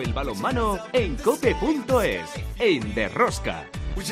El balonmano en cope.es, en Derrosca. Would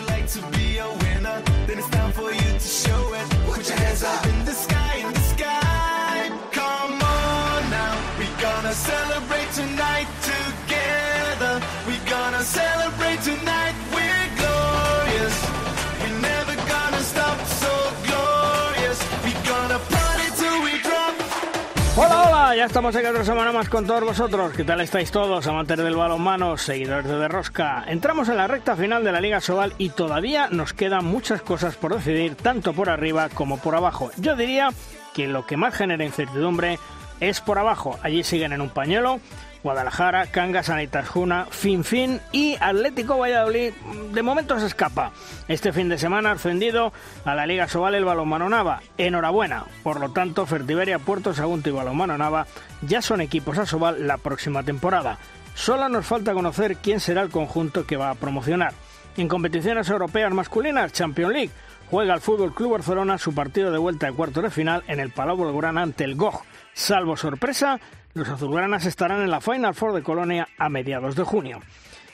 Ya estamos aquí otra semana más con todos vosotros. ¿Qué tal estáis todos, amantes del balonmano, seguidores de Derrosca? Entramos en la recta final de la Liga Sobal y todavía nos quedan muchas cosas por decidir, tanto por arriba como por abajo. Yo diría que lo que más genera incertidumbre es por abajo. Allí siguen en un pañuelo Guadalajara, Cangas, Anaitasjuna, Finfin y Atlético Valladolid de momento se escapa. Este fin de semana ascendido a la Liga Sobal el Balonmano Nava. Enhorabuena. Por lo tanto, Fertiberia, Puerto Sagunto y Balonmano Nava ya son equipos a Sobal la próxima temporada. Solo nos falta conocer quién será el conjunto que va a promocionar. En competiciones europeas masculinas, Champions League, juega el Fútbol Club Barcelona su partido de vuelta de cuartos de final en el Palau Blaugrana ante el GOG. Salvo sorpresa, los azulgranas estarán en la Final Four de Colonia a mediados de junio.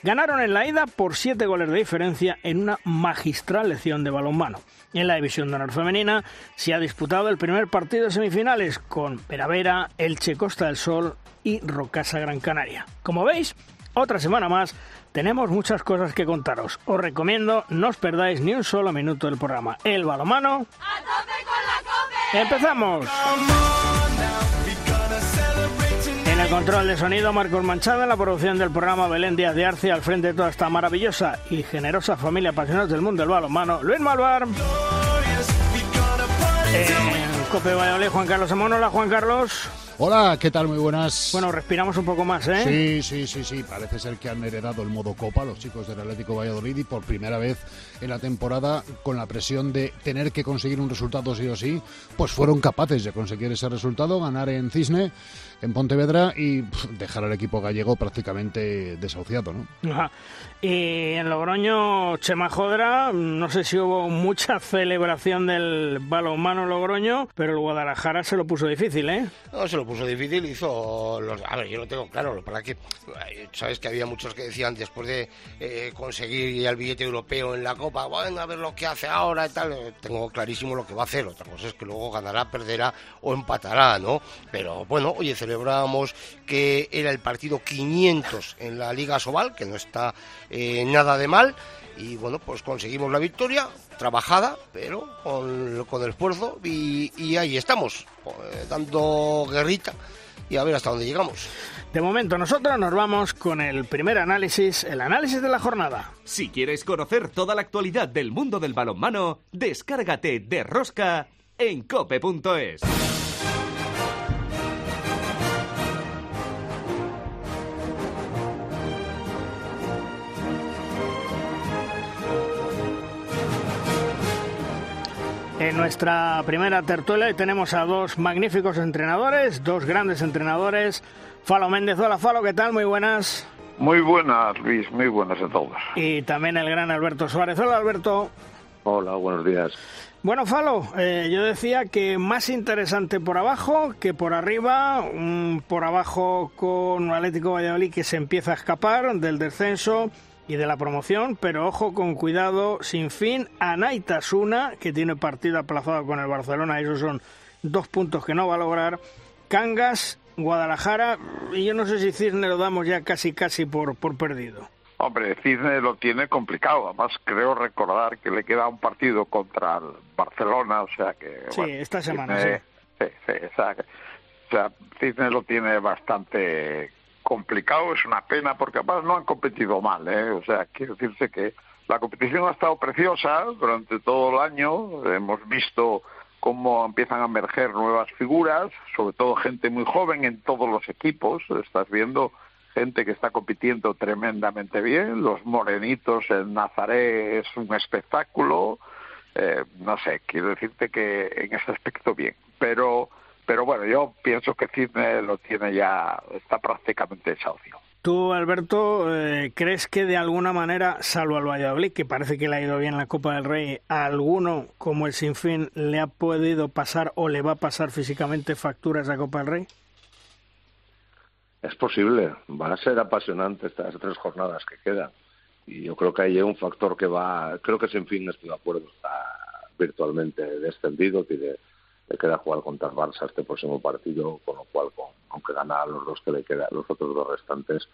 Ganaron en la ida por siete goles de diferencia en una magistral lección de balonmano. En la división de honor femenina se ha disputado el primer partido de semifinales con Peravera, Elche Costa del Sol y Rocasa Gran Canaria. Como veis, otra semana más tenemos muchas cosas que contaros. Os recomiendo no os perdáis ni un solo minuto del programa. El balomano. ¡A tope con la cope! ¡Empezamos! El control de sonido, Marcos Manchada, en la producción del programa Belén Díaz de Arce, al frente de toda esta maravillosa y generosa familia apasionados del mundo del balonmano, Luis Malvar. En Cope Valladolid, Juan Carlos Amón. Hola, Juan Carlos. Hola, ¿qué tal? Muy buenas. Bueno, respiramos un poco más, ¿eh? Sí, sí, sí, sí. Parece ser que han heredado el modo Copa los chicos del Atlético Valladolid y por primera vez en la temporada, con la presión de tener que conseguir un resultado sí o sí, pues fueron capaces de conseguir ese resultado, ganar en Cisne en Pontevedra y dejar al equipo gallego prácticamente desahuciado, ¿no? Ajá. Y en Logroño, Chema Jodra, no sé si hubo mucha celebración del balonmano Logroño, pero el Guadalajara se lo puso difícil, ¿eh? No, se lo puso difícil, hizo... Los... A ver, yo lo tengo claro, para que... Sabes que había muchos que decían después de eh, conseguir el billete europeo en la Copa, bueno, a ver lo que hace ahora y tal, tengo clarísimo lo que va a hacer, otra cosa es que luego ganará, perderá o empatará, ¿no? Pero bueno, oye, celebrábamos que era el partido 500 en la Liga Sobal, que no está eh, nada de mal. Y bueno, pues conseguimos la victoria, trabajada, pero con, con el esfuerzo, y, y ahí estamos, eh, dando guerrita y a ver hasta dónde llegamos. De momento nosotros nos vamos con el primer análisis, el análisis de la jornada. Si quieres conocer toda la actualidad del mundo del balonmano, descárgate de Rosca en cope.es. En nuestra primera tertulia tenemos a dos magníficos entrenadores, dos grandes entrenadores. Falo Méndez, hola Falo, ¿qué tal? Muy buenas. Muy buenas, Luis, muy buenas a todos. Y también el gran Alberto Suárez. Hola Alberto. Hola, buenos días. Bueno, Falo, eh, yo decía que más interesante por abajo que por arriba. Un por abajo con un Atlético Valladolid que se empieza a escapar del descenso y de la promoción, pero ojo con cuidado, sin fin, Anaitasuna, que tiene partido aplazado con el Barcelona, esos son dos puntos que no va a lograr, Cangas, Guadalajara, y yo no sé si Cisne lo damos ya casi casi por, por perdido. Hombre, Cisne lo tiene complicado, además creo recordar que le queda un partido contra el Barcelona, o sea que... Sí, esta semana, sí. Sí, sí, o sea, o sea, Cisne lo tiene bastante complicado, es una pena, porque además no han competido mal, ¿eh? O sea, quiero decirse que la competición ha estado preciosa durante todo el año, hemos visto cómo empiezan a emerger nuevas figuras, sobre todo gente muy joven en todos los equipos, estás viendo gente que está compitiendo tremendamente bien, los morenitos en Nazaré es un espectáculo, eh, no sé, quiero decirte que en ese aspecto bien, pero pero bueno, yo pienso que Cisne lo tiene ya, está prácticamente desahucio. Tú, Alberto, eh, ¿crees que de alguna manera, salvo al Valladolid, que parece que le ha ido bien la Copa del Rey, a alguno como el Sinfín le ha podido pasar o le va a pasar físicamente factura esa Copa del Rey? Es posible, van a ser apasionantes estas tres jornadas que quedan. Y yo creo que hay un factor que va, creo que sin fin estoy de acuerdo, está virtualmente descendido, tiene, le queda jugar contra el Barça este próximo partido, con lo cual, aunque gana a los dos que le quedan, los otros dos restantes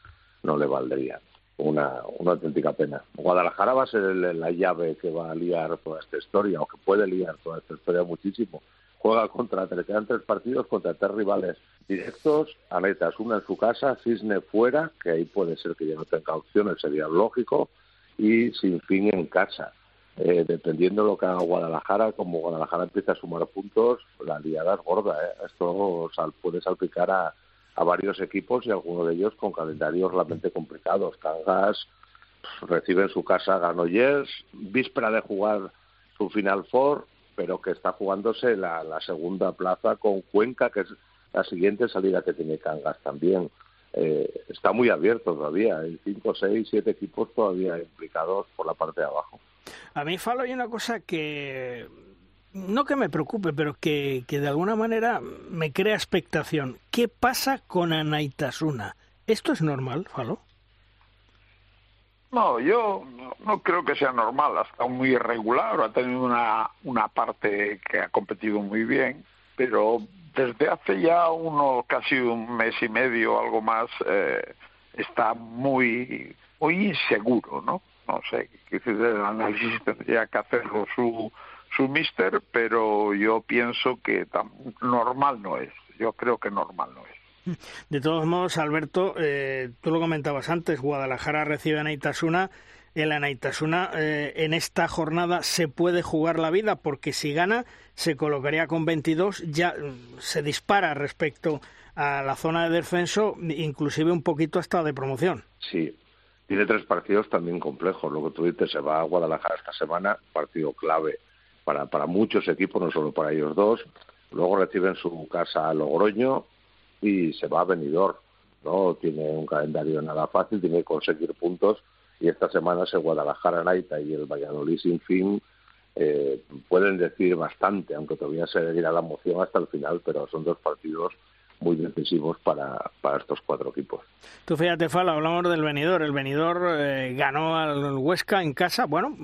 no le valdrían. Una, una auténtica pena. Guadalajara va a ser la llave que va a liar toda esta historia, o que puede liar toda esta historia muchísimo juega contra, le quedan tres partidos contra tres rivales directos, Anetas una en su casa, Cisne fuera, que ahí puede ser que ya no tenga opciones, sería lógico, y sin fin en casa. Eh, dependiendo de lo que haga Guadalajara, como Guadalajara empieza a sumar puntos, la liada es gorda. ¿eh? Esto sal, puede salpicar a, varios equipos y algunos de ellos con calendarios realmente complicados. Cangas recibe en su casa Granollers, víspera de jugar su Final Four, pero que está jugándose la, segunda plaza con Cuenca, que es la siguiente salida que tiene Cangas también. Eh, está muy abierto todavía, hay cinco, seis, siete equipos todavía implicados por la parte de abajo. A mí, Falo, hay una cosa que no que me preocupe, pero que, que de alguna manera me crea expectación. ¿Qué pasa con Anaitasuna? ¿Esto es normal, Falo? No, yo no creo que sea normal, ha estado muy irregular, ha tenido una, una parte que ha competido muy bien, pero desde hace ya uno casi un mes y medio, algo más, eh, está muy, muy inseguro, ¿no? No sé, el análisis tendría que hacerlo su, su mister, pero yo pienso que tan normal no es, yo creo que normal no es. De todos modos, Alberto, eh, tú lo comentabas antes, Guadalajara recibe a Naitasuna. El Anaitasuna eh, en esta jornada se puede jugar la vida porque si gana se colocaría con 22, ya mm, se dispara respecto a la zona de descenso, inclusive un poquito hasta de promoción. Sí, tiene tres partidos también complejos. Lo que tú dices, se va a Guadalajara esta semana, partido clave para, para muchos equipos, no solo para ellos dos. Luego reciben su casa a Logroño, y se va a venidor. ¿no? Tiene un calendario nada fácil, tiene que conseguir puntos y esta semana se Guadalajara Naita y el Valladolid sin fin eh, pueden decir bastante, aunque todavía se seguirá la moción hasta el final, pero son dos partidos muy decisivos para, para estos cuatro equipos. Tú fíjate, Fala, hablamos del venidor. El venidor eh, ganó al Huesca en casa, bueno,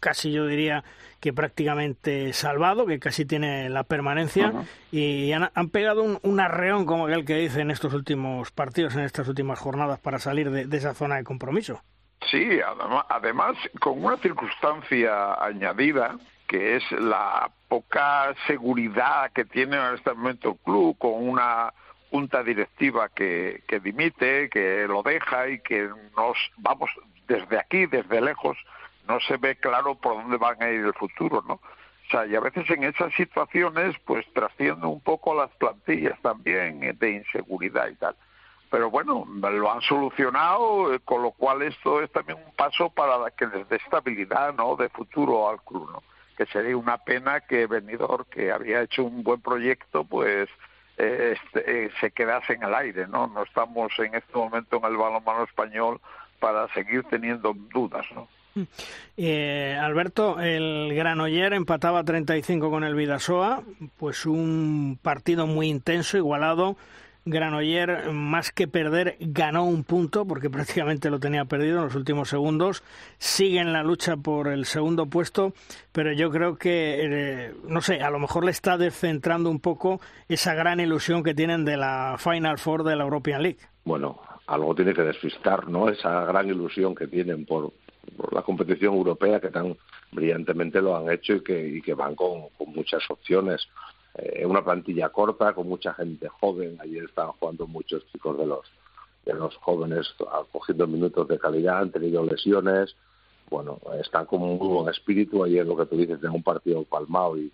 casi yo diría que prácticamente salvado, que casi tiene la permanencia, y han, pegado un, arreón, como aquel que dice, en estos últimos partidos, en estas últimas jornadas, para salir de, esa zona de compromiso. Sí, además, con una circunstancia añadida, que es la poca seguridad que tiene en este momento el club, con una junta directiva que, que dimite, que lo deja y que nos vamos desde aquí, desde lejos, no se ve claro por dónde van a ir el futuro, ¿no? O sea, y a veces en esas situaciones, pues trasciende un poco las plantillas también de inseguridad y tal. Pero bueno, lo han solucionado, con lo cual esto es también un paso para que les dé estabilidad, ¿no? De futuro al club, ¿no? Que sería una pena que Benidorm, que había hecho un buen proyecto, pues eh, este, se quedase en el aire, ¿no? No estamos en este momento en el balonmano español para seguir teniendo dudas, ¿no? Eh, Alberto, el Granoller empataba 35 con el Vidasoa, pues un partido muy intenso, igualado. Granoller, más que perder, ganó un punto porque prácticamente lo tenía perdido en los últimos segundos. Sigue en la lucha por el segundo puesto, pero yo creo que, eh, no sé, a lo mejor le está descentrando un poco esa gran ilusión que tienen de la Final Four de la European League. Bueno, algo tiene que despistar, ¿no? Esa gran ilusión que tienen por, la competición europea que tan brillantemente lo han hecho y que, y que van con, muchas opciones. Eh, una plantilla corta, con mucha gente joven. Ayer estaban jugando muchos chicos de los de los jóvenes cogiendo minutos de calidad, han tenido lesiones. Bueno, están con un muy buen espíritu. Ayer lo que tú dices, de un partido palmado y,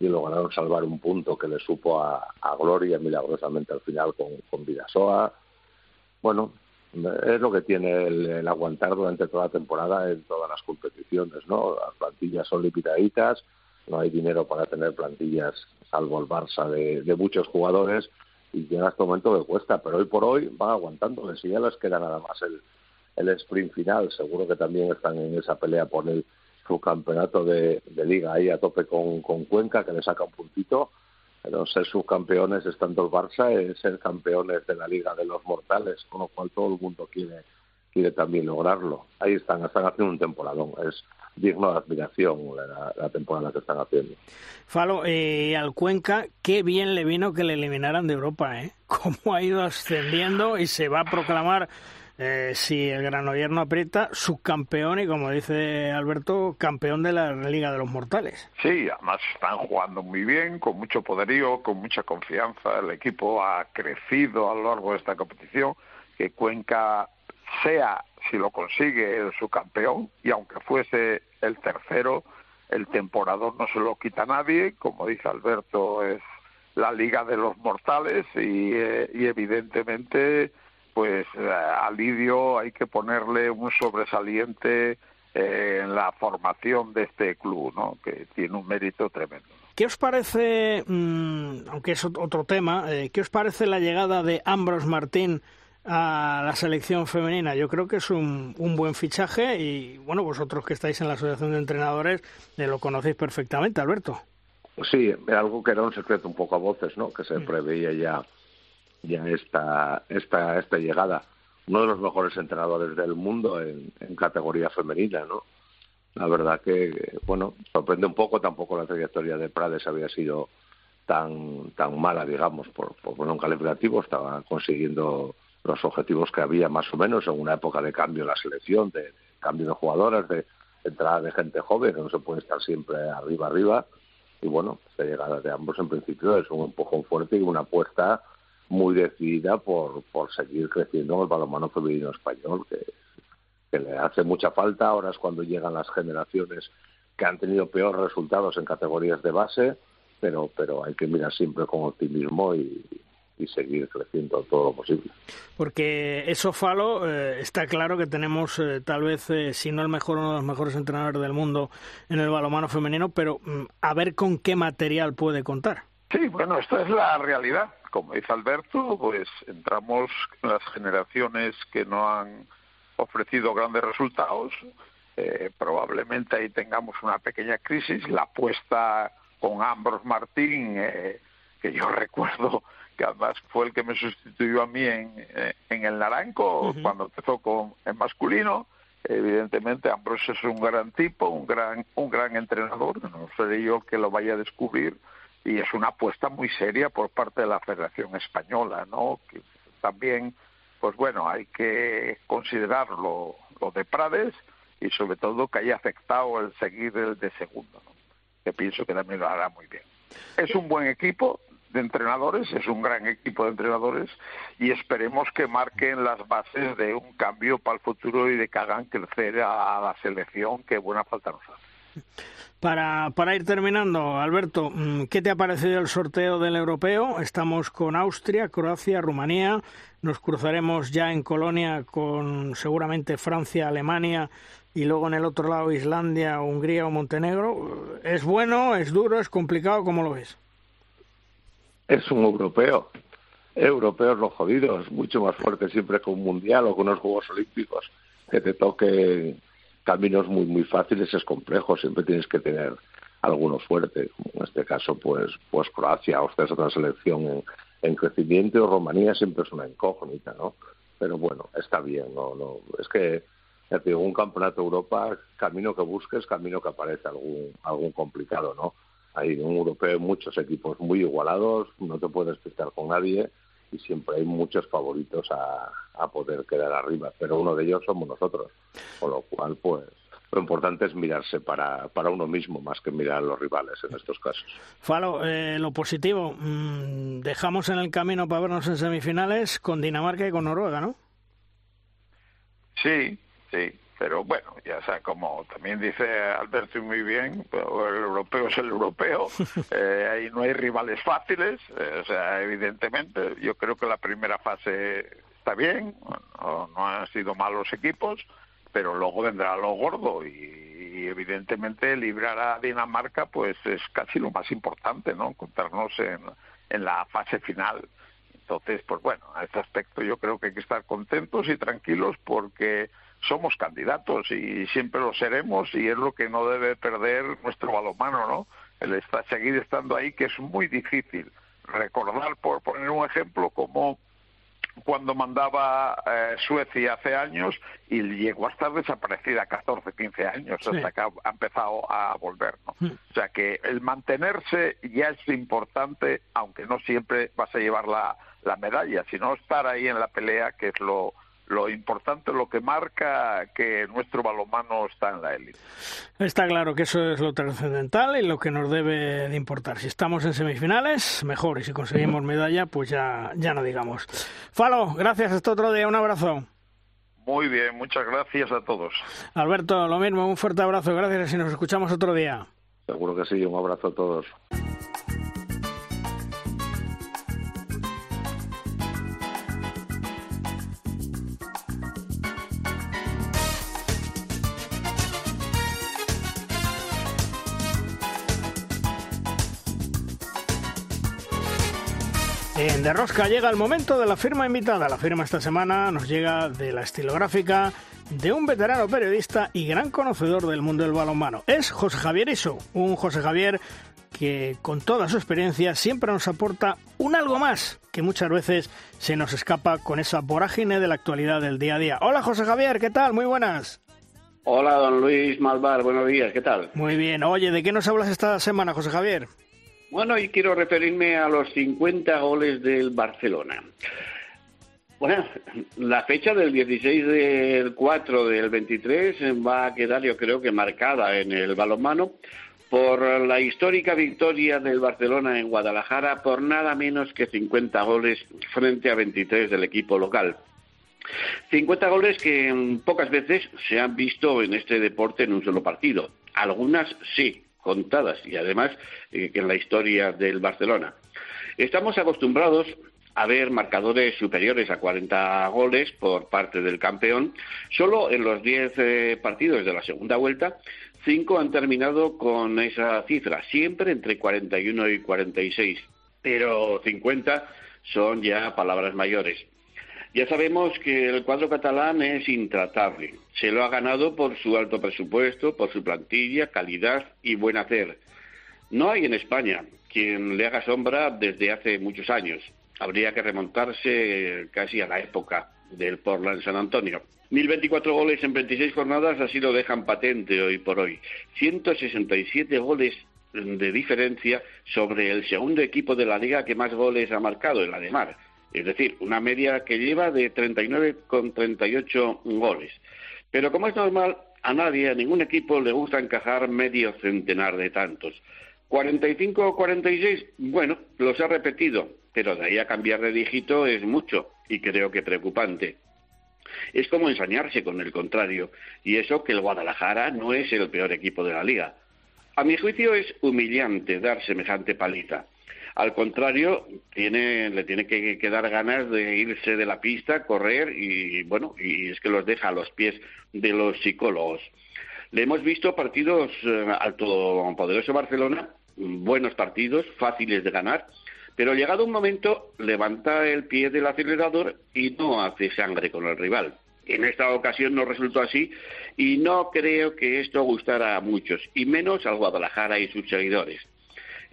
y lograron salvar un punto que le supo a, Gloria milagrosamente al final con, con Vidasoa. Bueno, es lo que tiene el, aguantar durante toda la temporada en todas las competiciones, ¿no? Las plantillas son limitaditas, no hay dinero para tener plantillas, salvo el Barça, de, muchos jugadores, y llega este momento que cuesta, pero hoy por hoy van aguantando, si ya les queda nada más el, el sprint final, seguro que también están en esa pelea por el su campeonato de, liga ahí a tope con, Cuenca, que le saca un puntito, Pero ser subcampeones estando el Barça es ser campeones de la Liga de los Mortales, con lo cual todo el mundo quiere quiere también lograrlo. Ahí están, están haciendo un temporadón. Es digno de admiración la, temporada que están haciendo. Falo, eh, al Cuenca, qué bien le vino que le eliminaran de Europa, ¿eh? Cómo ha ido ascendiendo y se va a proclamar, eh, si el Granollers no aprieta, subcampeón y, como dice Alberto, campeón de la Liga de los Mortales. Sí, además están jugando muy bien, con mucho poderío, con mucha confianza. El equipo ha crecido a lo largo de esta competición. Que Cuenca sea si lo consigue su campeón y aunque fuese el tercero, el temporador no se lo quita nadie, como dice Alberto, es la liga de los mortales y, eh, evidentemente pues eh, a Lidio hay que ponerle un sobresaliente eh, en la formación de este club, ¿no? que tiene un mérito tremendo. ¿Qué os parece, mm, aunque es otro tema, qué os parece la llegada de Ambros Martín a la selección femenina. Yo creo que es un, un buen fichaje y, bueno, vosotros que estáis en la Asociación de Entrenadores eh, lo conocéis perfectamente, Alberto. Sí, algo que era un secreto un poco a voces, ¿no? Que se mm. preveía ya, ya esta, esta, esta llegada. Uno de los mejores entrenadores del mundo en, en categoría femenina, ¿no? La verdad que, bueno, sorprende un poco, tampoco la trayectoria de Prades había sido tan tan mala, digamos, por, por poner un calificativo, estaba consiguiendo los objetivos que había más o menos en una época de cambio en la selección, de cambio de jugadoras, de entrada de gente joven, que no se puede estar siempre arriba, arriba. Y bueno, esta llegada de ambos en principio es un empujón fuerte y una apuesta muy decidida por, por seguir creciendo en el balonmano femenino español, que, que le hace mucha falta. Ahora es cuando llegan las generaciones que han tenido peores resultados en categorías de base, pero, pero hay que mirar siempre con optimismo y, y seguir creciendo todo lo posible. Porque eso, Falo, eh, está claro que tenemos eh, tal vez, eh, si no el mejor, uno de los mejores entrenadores del mundo en el balomano femenino, pero mm, a ver con qué material puede contar. Sí, bueno, esta es la realidad. Como dice Alberto, pues entramos en las generaciones que no han ofrecido grandes resultados. probablemente ahí tengamos una pequeña crisis. La apuesta con Ambros Martín, que yo recuerdo que además fue el que me sustituyó a mí en, eh, en el Naranco cuando empezó con el masculino. Evidentemente, Ambrosio es un gran tipo, un gran, un gran entrenador, no seré yo que lo vaya a descubrir, y es una apuesta muy seria por parte de la Federación Española, ¿no? Que también, pues bueno, hay que considerar lo, de Prades y sobre todo que haya afectado el seguir el de segundo, ¿no? que pienso que también lo hará muy bien. Es un buen equipo, de entrenadores, es un gran equipo de entrenadores y esperemos que marquen las bases de un cambio para el futuro y de que hagan crecer a la selección que buena falta nos hace. Para, para ir terminando, Alberto, mm, ¿qué te ha parecido el sorteo del europeo? Estamos con Austria, Croacia, Rumanía, nos cruzaremos ya en Colonia con seguramente Francia, Alemania y luego en el otro lado Islandia, Hungría o Montenegro. ¿Es bueno, es duro, es complicado? ¿Cómo lo ves? Es un europeo. Europeos los jodidos, mucho más fuerte siempre que un mundial o con unos Juegos Olímpicos. Que te toque caminos muy, muy fáciles es complejo, siempre tienes que tener alguno fuerte. En este caso, pues, pues Croacia, usted es otra selección en, en crecimiento, Rumanía siempre es una incógnita, ¿no? Pero bueno, está bien, no, no, es que ya te digo, un campeonato de Europa, camino que busques, camino que aparece algún, algún complicado, ¿no? Hay un europeo muchos equipos muy igualados, no te puedes estar con nadie y siempre hay muchos favoritos a, a poder quedar arriba, pero uno de ellos somos nosotros, con lo cual pues lo importante es mirarse para, para uno mismo más que mirar a los rivales en estos casos. Falo, eh, lo positivo, mm, dejamos en el camino para vernos en semifinales con Dinamarca y con Noruega, ¿no? Sí, sí, pero bueno, ya sea, como también dice Alberto muy bien, el europeo es el europeo, eh, ahí no hay rivales fáciles, eh, o sea, evidentemente, yo creo que la primera fase está bien, no, han sido malos equipos, pero luego vendrá lo gordo y, evidentemente librar a Dinamarca pues es casi lo más importante, ¿no? Contarnos en, en la fase final. Entonces, pues bueno, a este aspecto yo creo que hay que estar contentos y tranquilos porque somos candidatos y siempre lo seremos y es lo que no debe perder nuestro balonmano, ¿no? el está, seguir estando ahí, que es muy difícil. Recordar, por poner un ejemplo, como cuando mandaba eh, Suecia hace años y llegó a estar desaparecida 14, 15 años hasta que ha, empezado a volver. ¿no? O sea que el mantenerse ya es importante, aunque no siempre vas a llevar la, la medalla, sino estar ahí en la pelea, que es lo, lo importante, lo que marca que nuestro balonmano está en la élite. Está claro que eso es lo trascendental y lo que nos debe de importar. Si estamos en semifinales, mejor, y si conseguimos medalla, pues ya, ya no digamos. Falo, gracias, hasta otro día, un abrazo. Muy bien, muchas gracias a todos. Alberto, lo mismo, un fuerte abrazo, gracias y nos escuchamos otro día. Seguro que sí, un abrazo a todos. En De Rosca llega el momento de la firma invitada. La firma esta semana nos llega de la estilográfica de un veterano periodista y gran conocedor del mundo del balonmano. Es José Javier Iso, un José Javier que con toda su experiencia siempre nos aporta un algo más que muchas veces se nos escapa con esa vorágine de la actualidad del día a día. Hola José Javier, ¿qué tal? Muy buenas. Hola don Luis Malvar, buenos días, ¿qué tal? Muy bien. Oye, ¿de qué nos hablas esta semana, José Javier? Bueno, y quiero referirme a los 50 goles del Barcelona. Bueno, la fecha del 16 del 4 del 23 va a quedar, yo creo que marcada en el balonmano por la histórica victoria del Barcelona en Guadalajara por nada menos que 50 goles frente a 23 del equipo local. 50 goles que pocas veces se han visto en este deporte en un solo partido. Algunas sí, contadas y además eh, en la historia del Barcelona. Estamos acostumbrados a ver marcadores superiores a 40 goles por parte del campeón. Solo en los 10 eh, partidos de la segunda vuelta, 5 han terminado con esa cifra, siempre entre 41 y 46. Pero 50 son ya palabras mayores. Ya sabemos que el cuadro catalán es intratable. Se lo ha ganado por su alto presupuesto, por su plantilla, calidad y buen hacer. No hay en España quien le haga sombra desde hace muchos años. Habría que remontarse casi a la época del Portland San Antonio. 1024 goles en 26 jornadas así lo dejan patente hoy por hoy. 167 goles de diferencia sobre el segundo equipo de la liga que más goles ha marcado, el Ademar es decir, una media que lleva de 39 con 38 goles. Pero como es normal, a nadie, a ningún equipo le gusta encajar medio centenar de tantos. 45 o 46, bueno, los ha repetido, pero de ahí a cambiar de dígito es mucho y creo que preocupante. Es como ensañarse con el contrario, y eso que el Guadalajara no es el peor equipo de la liga. A mi juicio es humillante dar semejante paliza. Al contrario, tiene, le tiene que, quedar ganas de irse de la pista, correr y, bueno, y es que los deja a los pies de los psicólogos. Le hemos visto partidos eh, al poderoso Barcelona, buenos partidos, fáciles de ganar, pero llegado un momento levanta el pie del acelerador y no hace sangre con el rival. En esta ocasión no resultó así y no creo que esto gustara a muchos, y menos al Guadalajara y sus seguidores.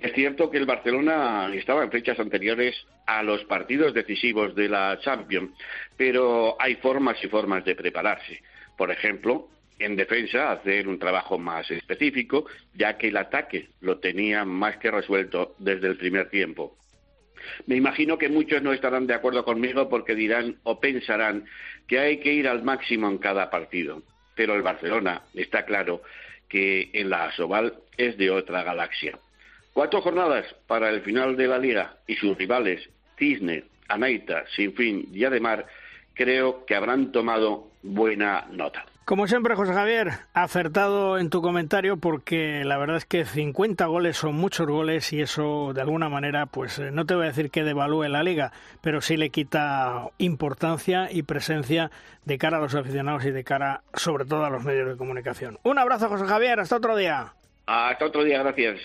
Es cierto que el Barcelona estaba en fechas anteriores a los partidos decisivos de la Champions, pero hay formas y formas de prepararse. Por ejemplo, en defensa hacer un trabajo más específico, ya que el ataque lo tenía más que resuelto desde el primer tiempo. Me imagino que muchos no estarán de acuerdo conmigo porque dirán o pensarán que hay que ir al máximo en cada partido. Pero el Barcelona está claro que en la Asobal es de otra galaxia. Cuatro jornadas para el final de la liga y sus rivales, Cisne, Anaita, Sinfín y Ademar, creo que habrán tomado buena nota. Como siempre, José Javier, acertado en tu comentario porque la verdad es que 50 goles son muchos goles y eso de alguna manera, pues eh, no te voy a decir que devalúe la liga, pero sí le quita importancia y presencia de cara a los aficionados y de cara sobre todo a los medios de comunicación. Un abrazo, José Javier, hasta otro día. Hasta otro día, gracias.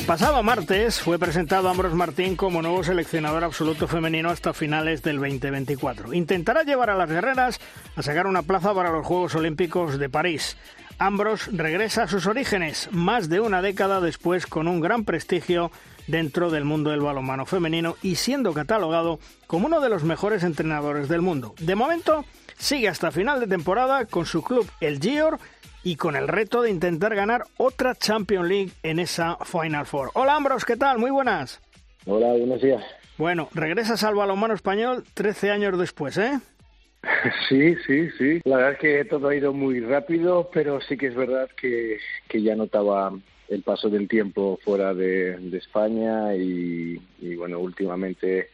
El pasado martes fue presentado Ambros Martín como nuevo seleccionador absoluto femenino hasta finales del 2024. Intentará llevar a las guerreras a sacar una plaza para los Juegos Olímpicos de París. Ambros regresa a sus orígenes más de una década después con un gran prestigio dentro del mundo del balonmano femenino y siendo catalogado como uno de los mejores entrenadores del mundo. De momento, sigue hasta final de temporada con su club el Gior y con el reto de intentar ganar otra Champions League en esa Final Four. Hola Ambros, ¿qué tal? Muy buenas. Hola, buenos días. Bueno, regresas al balonmano español 13 años después, ¿eh? Sí, sí, sí. La verdad es que todo ha ido muy rápido, pero sí que es verdad que, que ya notaba el paso del tiempo fuera de, España y, bueno, últimamente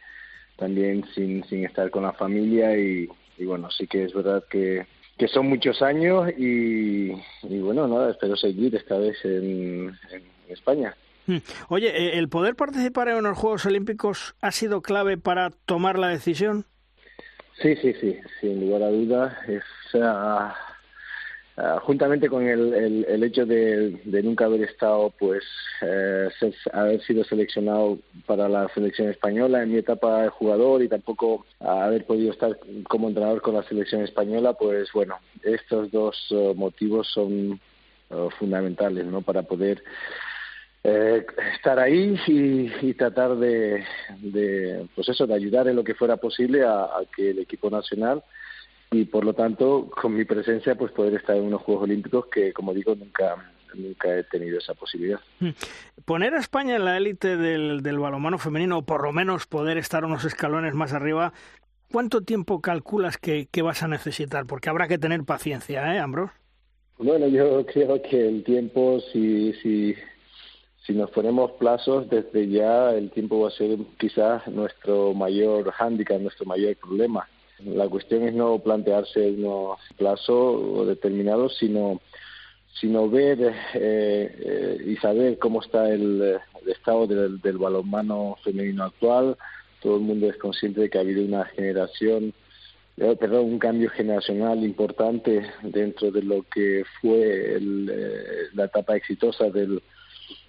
también sin, sin estar con la familia y, bueno, sí que es verdad que, que son muchos años y, bueno, nada, espero seguir esta vez en, España. Hmm. Oye, ¿e-, ¿el poder participar en los Juegos Olímpicos ha sido clave para tomar la decisión? Sí, sí, sí, sin lugar a dudas. Es, Ah, juntamente con el, el, hecho de, nunca haber estado, pues, eh, haber sido seleccionado para la selección española en mi etapa de jugador y tampoco haber podido estar como entrenador con la selección española, pues, bueno, estos dos eh, motivos son eh, fundamentales, ¿no? Para poder estar ahí y, tratar de, de, pues eso, de ayudar en lo que fuera posible a que el equipo nacional y por lo tanto con mi presencia pues poder estar en unos Juegos Olímpicos que como digo nunca nunca he tenido esa posibilidad. Hmm. Poner a España en la élite del, del balonmano femenino o por lo menos poder estar unos escalones más arriba, ¿cuánto tiempo calculas que, que vas a necesitar? Porque habrá que tener paciencia, ¿eh, Ambros? Bueno, yo creo que el tiempo, si, si, si nos ponemos plazos, desde ya el tiempo va a ser quizás nuestro mayor hándicap, nuestro mayor problema la cuestión es no plantearse unos plazos determinados, sino sino ver eh, eh, y saber cómo está el, estado del, del, balonmano femenino actual. Todo el mundo es consciente de que ha habido una generación, eh, perdón, un cambio generacional importante dentro de lo que fue la etapa exitosa del,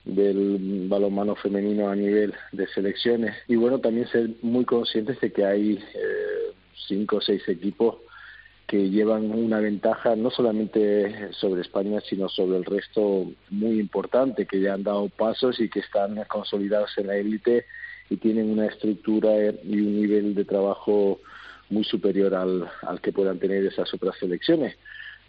del balonmano femenino a nivel de selecciones. Y bueno, también ser muy conscientes de que hay cinco o seis equipos que llevan una ventaja no solamente sobre España, sino sobre el resto muy importante, que ya han dado pasos y que están consolidados en la élite y tienen una estructura y un nivel de trabajo muy superior al, al que puedan tener esas otras selecciones.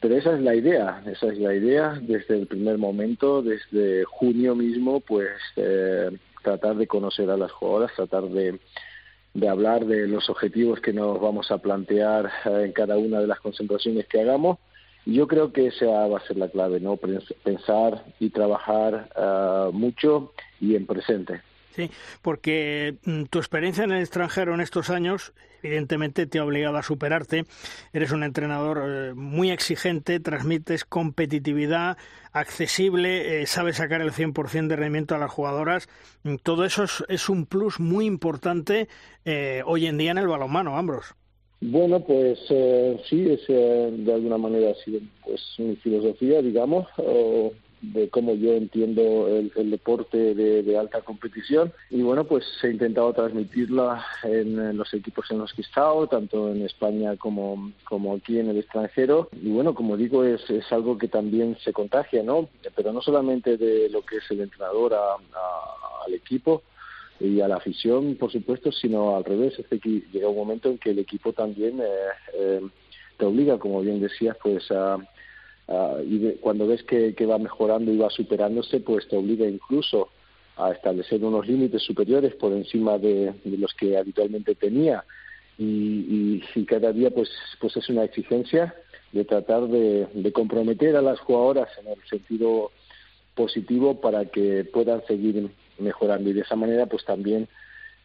Pero esa es la idea, esa es la idea desde el primer momento, desde junio mismo, pues eh, tratar de conocer a las jugadoras, tratar de de hablar de los objetivos que nos vamos a plantear eh, en cada una de las concentraciones que hagamos. Yo creo que esa va a ser la clave, ¿no? Pensar y trabajar eh, mucho y en presente. Sí, porque mm, tu experiencia en el extranjero en estos años evidentemente te ha obligado a superarte. Eres un entrenador eh, muy exigente, transmites competitividad, accesible, eh, sabes sacar el 100% de rendimiento a las jugadoras. Mm, todo eso es, un plus muy importante eh, hoy en día en el balonmano, Ambros. Bueno, pues sí, es, de alguna manera ha sido pues, mi filosofía, digamos de cómo yo entiendo el, deporte de, alta competición. Y bueno pues he intentado transmitirla en, los equipos en los que he estado tanto en España como, como aquí en el extranjero. Y bueno como digo es, es algo que también se contagia no pero no solamente de lo que es el entrenador al equipo y a la afición por supuesto sino al revés. Es que llega un momento en que el equipo también eh, eh, te obliga como bien decías pues a Ah, y cuando ves que, va mejorando y va superándose, pues te obliga incluso a establecer unos límites superiores por encima de, los que habitualmente tenía y, cada día pues pues es una exigencia de tratar de, comprometer a las jugadoras en el sentido positivo para que puedan seguir mejorando y de esa manera pues también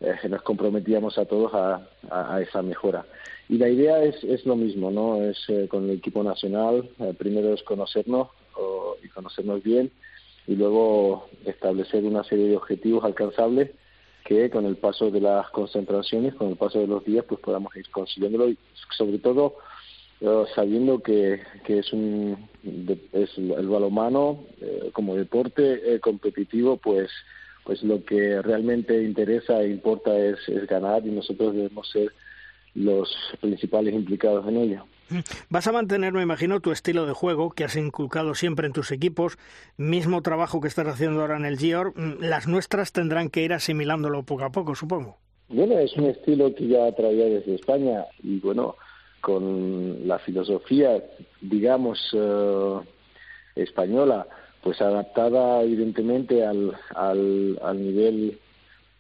eh, nos comprometíamos a todos a esa mejora. Y la idea es, es lo mismo, ¿no? Es eh, con el equipo nacional, eh, primero es conocernos y conocernos bien y luego establecer una serie de objetivos alcanzables que con el paso de las concentraciones, con el paso de los días, pues podamos ir consiguiéndolo y sobre todo eh, sabiendo que, que es un es el balomano como deporte competitivo, pues pues lo que realmente interesa e importa es, ganar y nosotros debemos ser los principales implicados en ello. Vas a mantener, me imagino, tu estilo de juego que has inculcado siempre en tus equipos, mismo trabajo que estás haciendo ahora en el GIOR. Mm, las nuestras tendrán que ir asimilándolo poco a poco, supongo. Bueno, es un estilo que ya traía desde España y bueno, con la filosofía, digamos, eh, española, pues adaptada evidentemente al, al, al nivel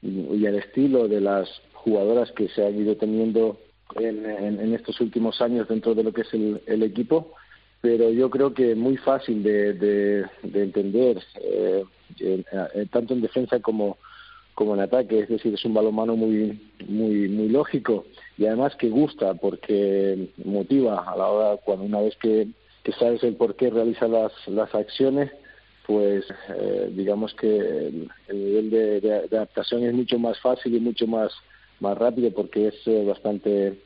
y al estilo de las jugadoras que se han ido teniendo en, estos últimos años dentro de lo que es el, el equipo, pero yo creo que muy fácil de, de, de entender, eh, tanto en defensa como, como en ataque, es decir, es un balonmano muy, muy, muy lógico y además que gusta porque motiva a la hora, cuando una vez que, que sabes el por qué realiza las, las acciones, pues eh, digamos que el, nivel de, adaptación es mucho más fácil y mucho más más rápido porque es eh, bastante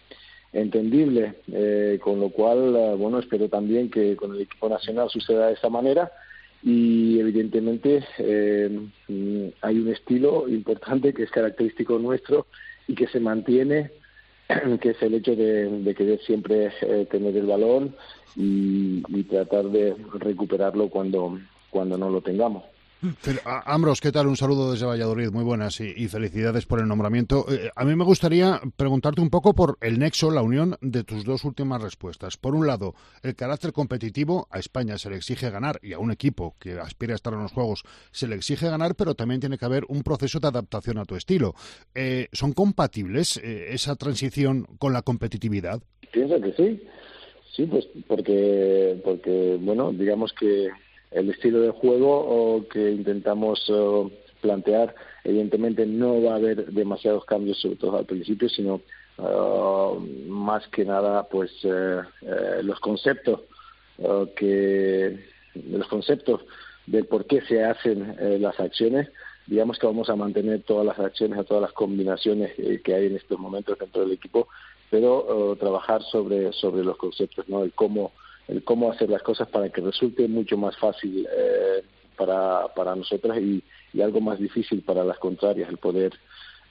entendible eh, con lo cual bueno espero también que con el equipo nacional suceda de esa manera y evidentemente hay un estilo importante que es característico nuestro y que se mantiene que es el hecho de, de querer siempre tener el balón y, y tratar de recuperarlo cuando cuando no lo tengamos. Ambros, ¿qué tal? Un saludo desde Valladolid, muy buenas y, felicidades por el nombramiento. Eh, a mí me gustaría preguntarte un poco por el nexo, la unión de tus dos últimas respuestas. Por un lado, el carácter competitivo, a España se le exige ganar y a un equipo que aspira a estar en los Juegos se le exige ganar, pero también tiene que haber un proceso de adaptación a tu estilo. Eh, ¿Son compatibles eh, esa transición con la competitividad? Pienso que sí, sí, pues porque, porque bueno, digamos que el estilo de juego que intentamos plantear, evidentemente no va a haber demasiados cambios, sobre todo al principio, sino uh, más que nada, pues eh, los conceptos uh, que los conceptos de por qué se hacen eh, las acciones. Digamos que vamos a mantener todas las acciones, todas las combinaciones que hay en estos momentos dentro del equipo, pero uh, trabajar sobre sobre los conceptos, no el cómo el cómo hacer las cosas para que resulte mucho más fácil eh, para, para nosotras y, algo más difícil para las contrarias, el poder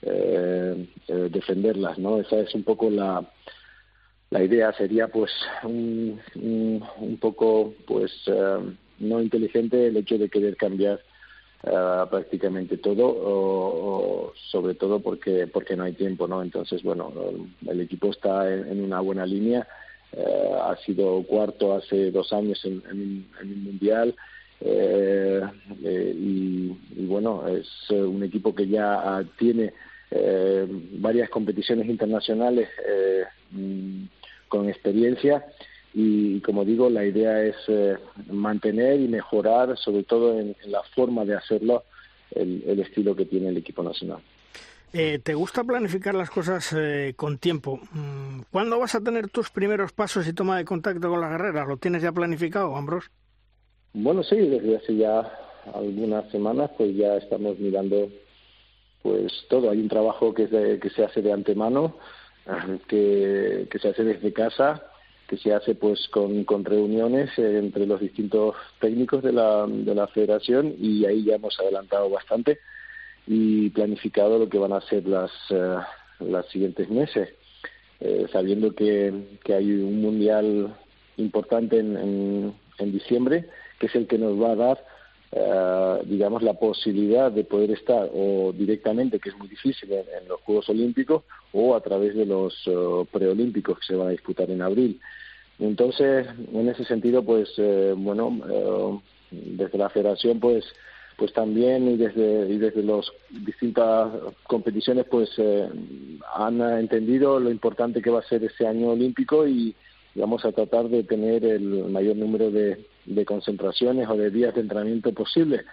eh, eh, defenderlas, ¿no? Esa es un poco la, la idea, sería pues un, un, poco pues no inteligente el hecho de querer cambiar prácticamente todo o, sobre todo porque porque no hay tiempo no entonces bueno el equipo está en una buena línea eh, ha sido cuarto hace dos años en, en, un mundial eh, eh, y, bueno es un equipo que ya tiene varias competiciones internacionales mm, con experiencia y como digo la idea es mantener y mejorar sobre todo en, la forma de hacerlo el estilo que tiene el equipo nacional. Eh, ¿Te gusta planificar las cosas eh, con tiempo? Mm, ¿Cuándo vas a tener tus primeros pasos y toma de contacto con la guerrera? ¿Lo tienes ya planificado, Ambros? Bueno, sí, desde hace ya algunas semanas pues ya estamos mirando pues todo. Hay un trabajo que, que se hace de antemano, que, que se hace desde casa, que se hace pues con, con reuniones entre los distintos técnicos de la, de la federación y ahí ya hemos adelantado bastante y planificado lo que van a ser las, uh, las siguientes meses, eh, sabiendo que, que, hay un mundial importante en, en, diciembre, que es el que nos va a dar, uh, digamos, la posibilidad de poder estar o directamente, que es muy difícil, en, los Juegos Olímpicos o a través de los preolímpicos que se van a disputar en abril. Entonces, en ese sentido, pues, bueno, desde la federación, pues, pues también y desde y desde las distintas competiciones pues eh, han entendido lo importante que va a ser ese año olímpico y vamos a tratar de tener el mayor número de, de concentraciones o de días de entrenamiento posible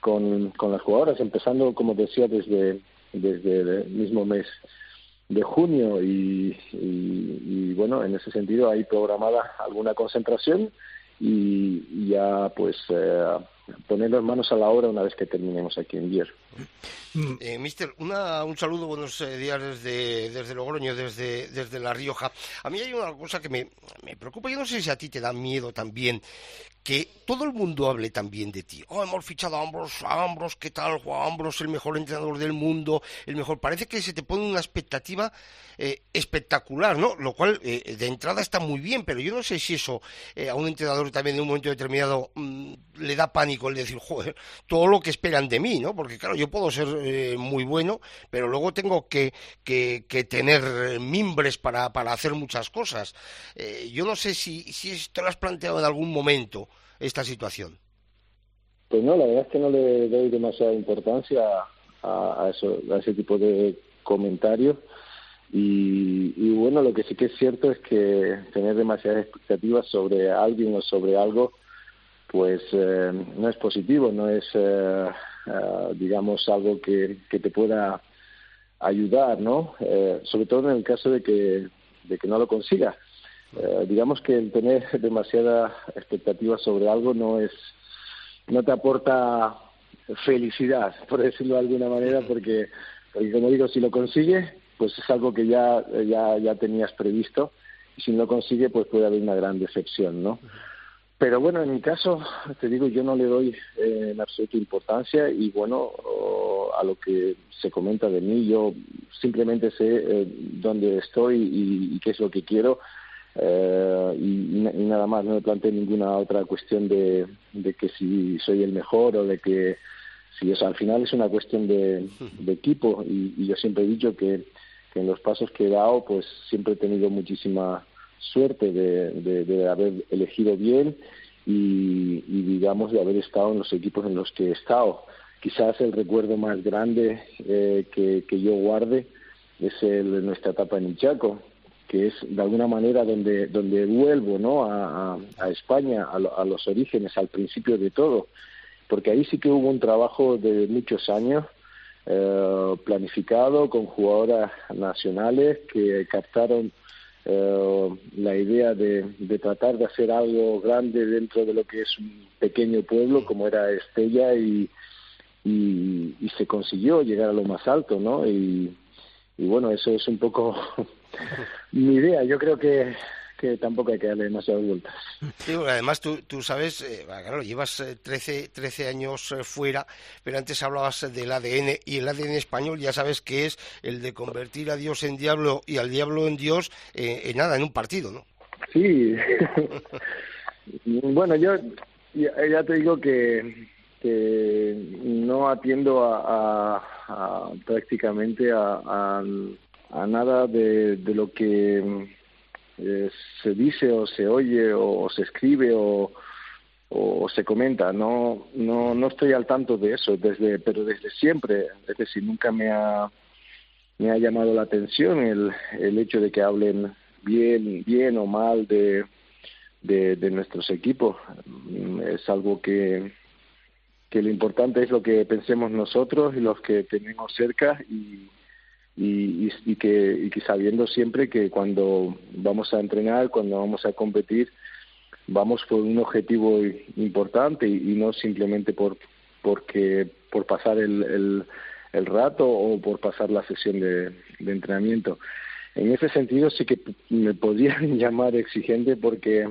con, con las jugadoras empezando como decía desde desde el mismo mes de junio y, y, bueno en ese sentido hay programada alguna concentración y, ya pues eh, ponernos manos a la obra una vez que terminemos aquí en Bier. Eh, mister, un saludo, buenos eh, días desde, desde Logroño, desde, desde La Rioja. A mí hay una cosa que me, me preocupa, yo no sé si a ti te da miedo también, que todo el mundo hable también de ti. Oh, hemos fichado a Ambros, a Ambros, ¿qué tal? Juan Ambros, el mejor entrenador del mundo, el mejor. Parece que se te pone una expectativa eh, espectacular, ¿no? Lo cual eh, de entrada está muy bien, pero yo no sé si eso eh, a un entrenador también en un momento determinado mm, le da pánico el decir, joder, todo lo que esperan de mí, ¿no? Porque claro, yo puedo ser muy bueno, pero luego tengo que, que, tener mimbres para, para hacer muchas cosas. yo no sé si, si esto lo has planteado en algún momento esta situación? Pues no, la verdad es que no le doy demasiada importancia a, eso, a ese tipo de comentarios. Y, bueno, lo que sí que es cierto es que tener demasiadas expectativas sobre alguien o sobre algo, pues eh, no es positivo, no es, eh, eh, digamos, algo que, que, te pueda ayudar, ¿no? sobre todo en el caso de que, de que no lo consigas. Eh, digamos que el tener demasiada expectativa sobre algo no es no te aporta felicidad por decirlo de alguna manera porque, como digo si lo consigues pues es algo que ya ya ya tenías previsto y si no lo consigue pues puede haber una gran decepción no pero bueno en mi caso te digo yo no le doy eh, en absoluta importancia y bueno a lo que se comenta de mí yo simplemente sé eh, dónde estoy y, y qué es lo que quiero eh, y, nada más, no me planteé ninguna otra cuestión de, de, que si soy el mejor o de que si eso al final es una cuestión de, equipo y, yo siempre he dicho que, en los pasos que he dado pues siempre he tenido muchísima suerte de, de, haber elegido bien y, digamos de haber estado en los equipos en los que he estado. Quizás el recuerdo más grande eh, que, yo guarde es el de nuestra etapa en Ichaco, que es de alguna manera donde, donde vuelvo ¿no? a, a, España, a, los orígenes, al principio de todo, porque ahí sí que hubo un trabajo de muchos años eh, planificado con jugadoras nacionales que captaron eh, la idea de, de, tratar de hacer algo grande dentro de lo que es un pequeño pueblo como era Estella y, y, y se consiguió llegar a lo más alto, ¿no? Y, y bueno, eso es un poco mi idea. Yo creo que, que tampoco hay que darle demasiadas vueltas. Sí, además tú, tú sabes, eh, claro, llevas 13, eh, 13 años eh, fuera, pero antes hablabas del ADN y el ADN español ya sabes que es el de convertir a Dios en diablo y al diablo en Dios en nada, en un partido, ¿no? Sí. bueno, yo ya, te digo que, que no atiendo a, prácticamente a a nada de, de lo que eh, se dice o se oye o, se escribe o, o, se comenta. No, no, no estoy al tanto de eso, desde, pero desde siempre. Es decir, nunca me ha, me ha llamado la atención el, el hecho de que hablen bien, bien o mal de, de, nuestros equipos. Es algo que, que lo importante es lo que pensemos nosotros y los que tenemos cerca y y, y, que, y que sabiendo siempre que cuando vamos a entrenar, cuando vamos a competir, vamos por un objetivo importante y, no simplemente por porque por pasar el, el, el, rato o por pasar la sesión de, de entrenamiento. En ese sentido sí que me podrían llamar exigente porque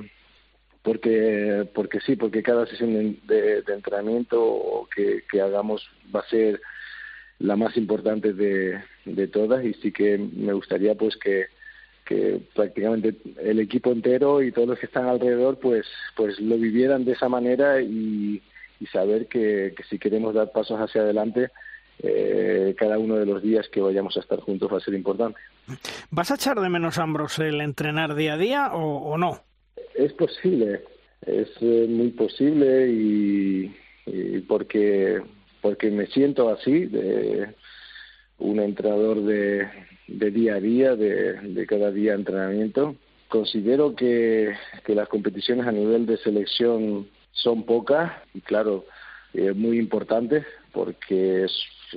porque porque sí, porque cada sesión de, de entrenamiento que, que hagamos va a ser la más importante de, de todas y sí que me gustaría pues que, que prácticamente el equipo entero y todos los que están alrededor pues pues lo vivieran de esa manera y, y saber que, que, si queremos dar pasos hacia adelante eh, cada uno de los días que vayamos a estar juntos va a ser importante. ¿Vas a echar de menos, Ambros, el entrenar día a día o, o no? Es posible, es eh, muy posible y, y porque porque me siento así, de un entrenador de, de día a día, de, cada día entrenamiento. Considero que, las competiciones a nivel de selección son pocas y claro, eh, muy importantes porque es,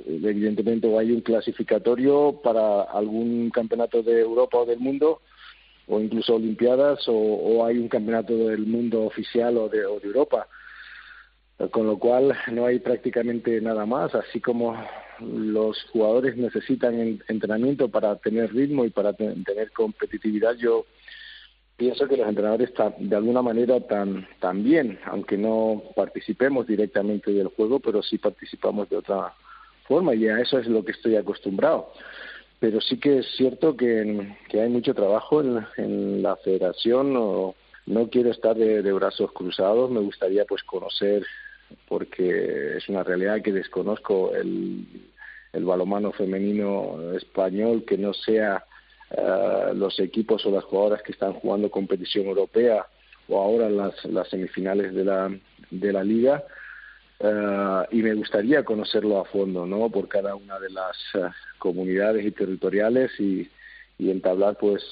evidentemente hay un clasificatorio para algún campeonato de Europa o del mundo o incluso Olimpiadas o, o hay un campeonato del mundo oficial o de, o de Europa con lo cual no hay prácticamente nada más, así como los jugadores necesitan entrenamiento para tener ritmo y para tener competitividad, yo pienso que los entrenadores de alguna manera tan, también, aunque no participemos directamente del juego, pero sí participamos de otra forma y a eso es lo que estoy acostumbrado. Pero sí que es cierto que, que hay mucho trabajo en, en la federación, no, no quiero estar de, de brazos cruzados, me gustaría pues conocer porque es una realidad que desconozco. El, el balomano femenino español que no sea uh, los equipos o las jugadoras que están jugando competición europea o ahora las, las semifinales de la, de la liga uh, y me gustaría conocerlo a fondo no por cada una de las uh, comunidades y territoriales y, y entablar pues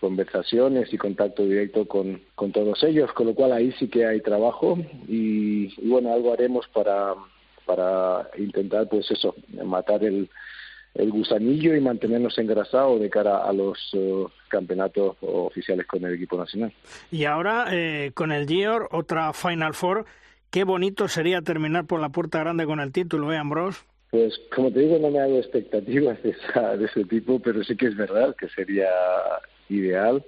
conversaciones y contacto directo con, con todos ellos, con lo cual ahí sí que hay trabajo y, y bueno, algo haremos para, para intentar pues eso, matar el, el gusanillo y mantenernos engrasados de cara a los uh, campeonatos oficiales con el equipo nacional. Y ahora eh, con el Gior, otra Final Four, qué bonito sería terminar por la puerta grande con el título, ¿eh, Ambrose? Pues como te digo, no me hago expectativas de, esa, de ese tipo, pero sí que es verdad que sería ideal.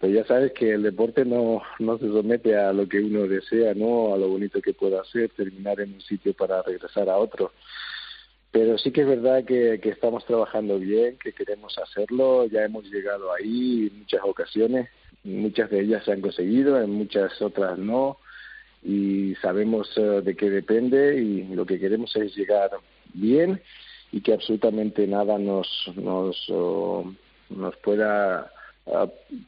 Pero ya sabes que el deporte no, no se somete a lo que uno desea, no a lo bonito que pueda hacer, terminar en un sitio para regresar a otro. Pero sí que es verdad que, que estamos trabajando bien, que queremos hacerlo, ya hemos llegado ahí en muchas ocasiones, muchas de ellas se han conseguido, en muchas otras no, y sabemos uh, de qué depende y lo que queremos es llegar bien y que absolutamente nada nos, nos, uh, nos pueda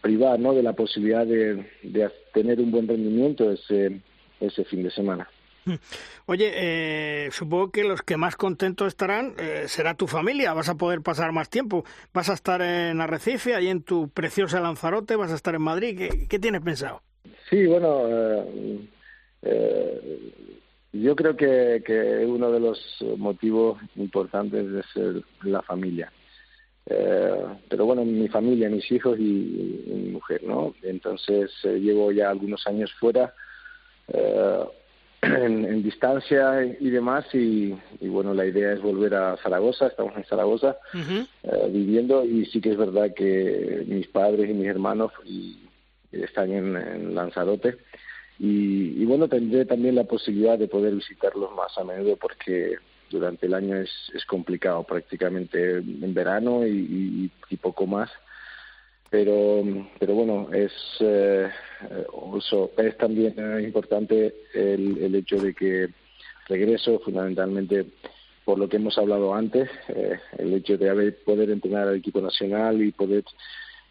privar ¿no? de la posibilidad de, de, tener un buen rendimiento ese, ese fin de semana. Oye, eh, supongo que los que más contentos estarán eh, será tu familia. Vas a poder pasar más tiempo. Vas a estar en Arrecife, ahí en tu preciosa Lanzarote. Vas a estar en Madrid. ¿Qué, qué tienes pensado? Sí, bueno, eh, eh, yo creo que, que uno de los motivos importantes es el, la familia. Eh, pero bueno, mi familia, mis hijos y, y mi mujer, ¿no? Entonces eh, llevo ya algunos años fuera, eh, en, en, distancia y, y demás, y, y, bueno, la idea es volver a Zaragoza, estamos en Zaragoza uh -huh. eh, viviendo, y sí que es verdad que mis padres y mis hermanos y, están en, en Lanzarote. Y bueno, tendré también la posibilidad de poder visitarlos más a menudo porque durante el año es, es complicado, prácticamente en verano y, poco más. Pero, pero bueno, es, eh, es también importante el, el hecho de que regreso fundamentalmente por lo que hemos hablado antes, eh, el hecho de haber, poder entrenar al equipo nacional y poder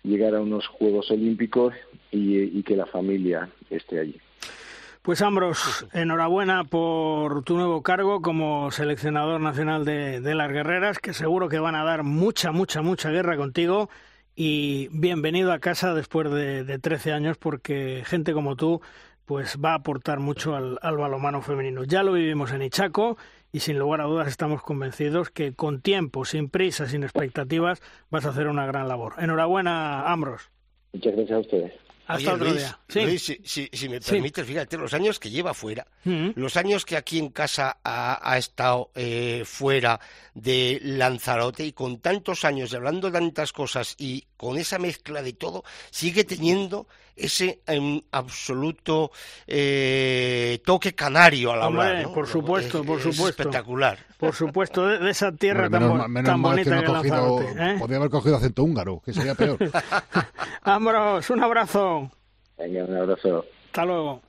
llegar a unos Juegos Olímpicos y que la familia esté allí. Pues Ambros, enhorabuena por tu nuevo cargo como seleccionador nacional de, de, las guerreras, que seguro que van a dar mucha, mucha, mucha guerra contigo. Y bienvenido a casa después de, de 13 años, porque gente como tú pues va a aportar mucho al, al balomano femenino. Ya lo vivimos en Ichaco y sin lugar a dudas estamos convencidos que con tiempo, sin prisa, sin expectativas, vas a hacer una gran labor. Enhorabuena, Ambros. Muchas gracias a ustedes. Hasta Oye, otro Luis, día. Sí. Luis, si, si, si, me permites, sí. fíjate, los años que lleva fuera, mm los años que aquí en casa ha, ha estado eh, fuera de Lanzarote y con tantos años y hablando tantas cosas y con esa mezcla de todo, sigue teniendo ese um, absoluto eh, toque canario al Hombre, hablar. ¿no? Por supuesto, es, por supuesto. Es espectacular. Por supuesto, de, de esa tierra Hombre, tan, menos, menos tan bonita que, no cogido. ¿eh? Podría haber cogido acento húngaro, que sería peor. Vámonos, un abrazo. Venga, un abrazo. Hasta luego.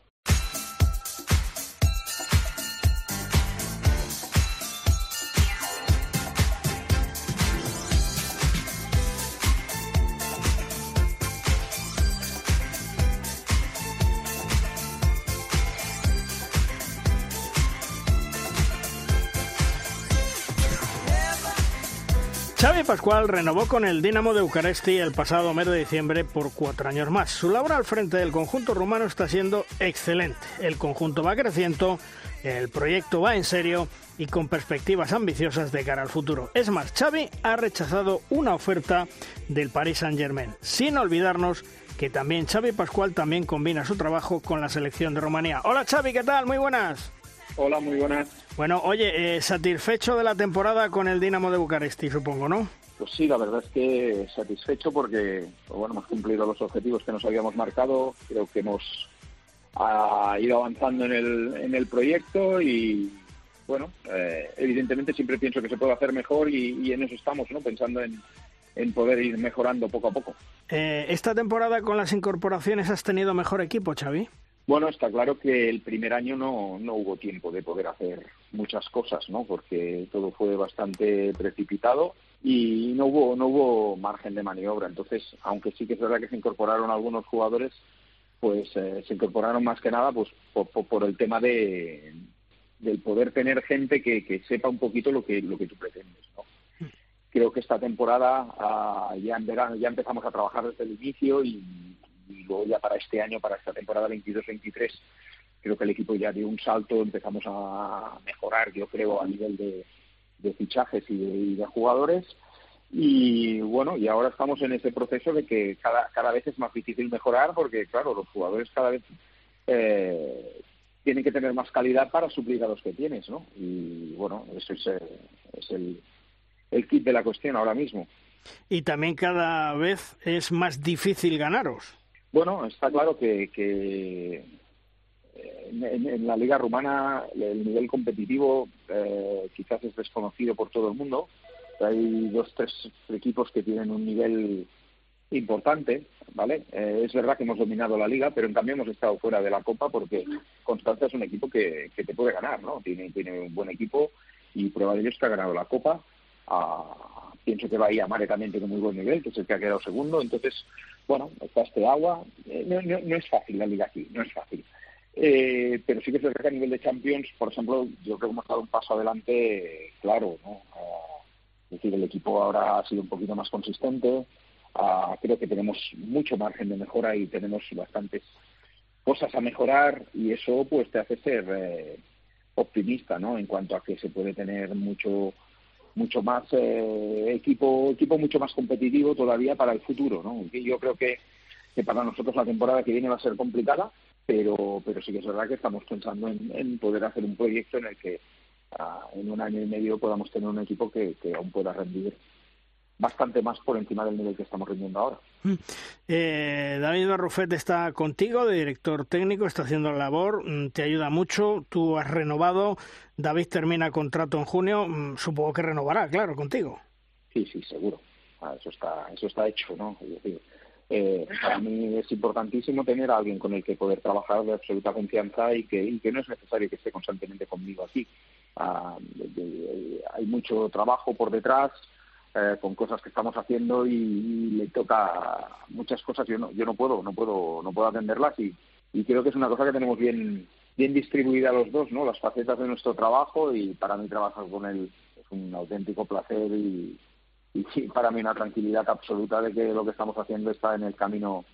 Pascual renovó con el Dinamo de Bucaresti el pasado mes de diciembre por cuatro años más. Su labor al frente del conjunto rumano está siendo excelente. El conjunto va creciendo, el proyecto va en serio y con perspectivas ambiciosas de cara al futuro. Es más, Xavi ha rechazado una oferta del Paris Saint-Germain, sin olvidarnos que también Xavi Pascual también combina su trabajo con la selección de Rumanía. Hola Xavi, ¿qué tal? Muy buenas. Hola, muy buenas. Bueno, oye, eh, satisfecho de la temporada con el Dinamo de Bucaresti, supongo, ¿no? Pues sí, la verdad es que satisfecho porque pues bueno, hemos cumplido los objetivos que nos habíamos marcado. Creo que hemos ah, ido avanzando en el, en el proyecto y, bueno, eh, evidentemente siempre pienso que se puede hacer mejor y, en eso estamos, ¿no? Pensando en, en poder ir mejorando poco a poco. Eh, ¿Esta temporada con las incorporaciones has tenido mejor equipo, Xavi? Bueno, está claro que el primer año no, no hubo tiempo de poder hacer muchas cosas, ¿no? Porque todo fue bastante precipitado y no hubo no hubo margen de maniobra. Entonces, aunque sí que es verdad que se incorporaron algunos jugadores, pues eh, se incorporaron más que nada pues por, el tema de del poder tener gente que, que, sepa un poquito lo que lo que tú pretendes, ¿no? Creo que esta temporada ah, ya en verano ya empezamos a trabajar desde el inicio y y luego ya para este año, para esta temporada 22-23, creo que el equipo ya dio un salto, empezamos a mejorar, yo creo, a nivel de, fichajes y de, jugadores. Y bueno, y ahora estamos en ese proceso de que cada, cada vez es más difícil mejorar porque, claro, los jugadores cada vez eh, tienen que tener más calidad para suplir a los que tienes, ¿no? Y bueno, eso es, eh, es el, el kit de la cuestión ahora mismo. Y también cada vez es más difícil ganaros. Bueno, está claro que, eh, en, la liga rumana el nivel competitivo eh, quizás es desconocido por todo el mundo. Hay dos, tres equipos que tienen un nivel importante, ¿vale? Eh, es verdad que hemos dominado la liga, pero en cambio hemos estado fuera de la Copa porque Constanza es un equipo que, te puede ganar, ¿no? Tiene, tiene un buen equipo y prueba de ello es que ha ganado la Copa. Ah, pienso que va a Mare también tiene muy buen nivel, que es el que ha quedado segundo. Entonces, bueno, está este agua. Eh, no, es fácil la liga aquí, no es fácil. Eh, pero sí que es verdad que a nivel de Champions, por ejemplo, yo creo que hemos dado un paso adelante claro, ¿no? Es decir, el equipo ahora ha sido un poquito más consistente. Ah, creo que tenemos mucho margen de mejora y tenemos bastantes cosas a mejorar y eso pues te hace ser eh, optimista, ¿no? En cuanto a que se puede tener mucho mucho más eh, equipo equipo mucho más competitivo todavía para el futuro no yo creo que, para nosotros la temporada que viene va a ser complicada pero pero sí que es verdad que estamos pensando en, poder hacer un proyecto en el que ah, en un año y medio podamos tener un equipo que, que aún pueda rendir bastante más por encima del nivel que estamos rindiendo ahora. Mm. Eh, David Barrufet está contigo, de director técnico, está haciendo la labor, mm, te ayuda mucho, tú has renovado, David termina contrato en junio, mm, supongo que renovará, claro, contigo. Sí, sí, seguro. Ah, eso está, eso está hecho, ¿no? Eh, para mí es importantísimo tener a alguien con el que poder trabajar de absoluta confianza y que, y que no es necesario que esté constantemente conmigo aquí. Ah, hay mucho trabajo por detrás, eh, con cosas que estamos haciendo y, le toca muchas cosas yo no yo no puedo no puedo no puedo atenderlas y, y creo que es una cosa que tenemos bien bien distribuida los dos no las facetas de nuestro trabajo y para mí trabajar con él es un auténtico placer y, y para mí una tranquilidad absoluta de que lo que estamos haciendo está en el camino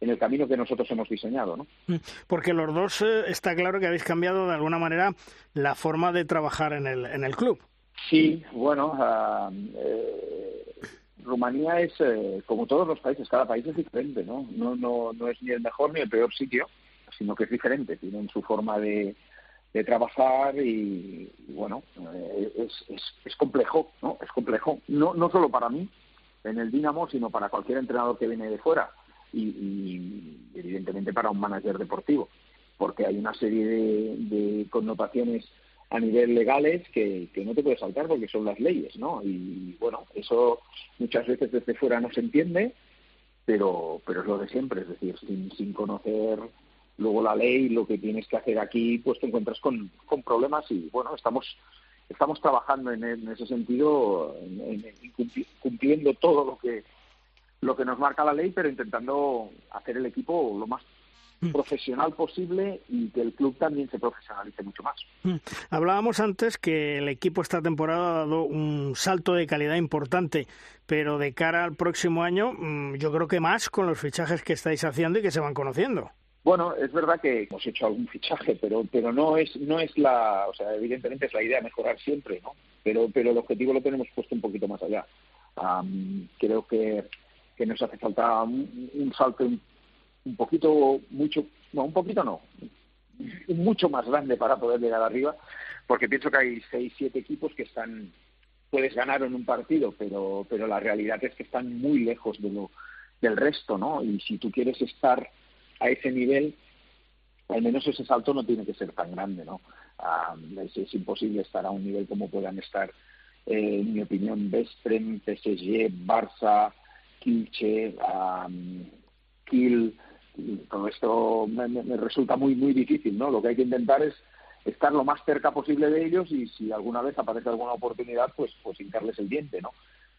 en el camino que nosotros hemos diseñado, ¿no? Mm, porque los dos eh, está claro que habéis cambiado de alguna manera la forma de trabajar en el en el club. Sí, bueno, eh, Rumanía es, eh, como todos los países, cada país es diferente, ¿no? ¿no? No, no es ni el mejor ni el peor sitio, sino que es diferente, tienen su forma de, de trabajar y, bueno, eh, es, es, es, complejo, ¿no? Es complejo, no, no solo para mí en el Dinamo, sino para cualquier entrenador que viene de fuera y, y evidentemente para un manager deportivo, porque hay una serie de, de connotaciones a nivel legales que, que no te puedes saltar porque son las leyes, ¿no? Y bueno, eso muchas veces desde fuera no se entiende, pero, pero es lo de siempre, es decir, sin, sin conocer luego la ley, lo que tienes que hacer aquí, pues te encuentras con, con problemas y bueno, estamos estamos trabajando en, ese sentido, en, cumpliendo todo lo que lo que nos marca la ley, pero intentando hacer el equipo lo más. Profesional posible y que el club también se profesionalice mucho más. Mm. Hablábamos antes que el equipo esta temporada ha dado un salto de calidad importante, pero de cara al próximo año mm, yo creo que más con los fichajes que estáis haciendo y que se van conociendo. Bueno, es verdad que hemos hecho algún fichaje, pero pero no es no es la, o sea, evidentemente es la idea mejorar siempre, ¿no? Pero pero el objetivo lo tenemos puesto un poquito más allá. creo que, que nos hace falta un, salto un, poquito mucho, no, un poquito no, mucho más grande para poder llegar arriba, porque pienso que hay seis, siete equipos que están puedes ganar en un partido, pero pero la realidad es que están muy lejos de lo del resto, ¿no? Y si tú quieres estar a ese nivel, al menos ese salto no tiene que ser tan grande, ¿no? es, imposible estar a un nivel como puedan estar, eh, en mi opinión, Vestrem, PSG, Barça, Kilche, um, Kiel, todo esto me, me, resulta muy muy difícil, ¿no? Lo que hay que intentar es estar lo más cerca posible de ellos y si alguna vez aparece alguna oportunidad, pues pues hincarles el diente, ¿no?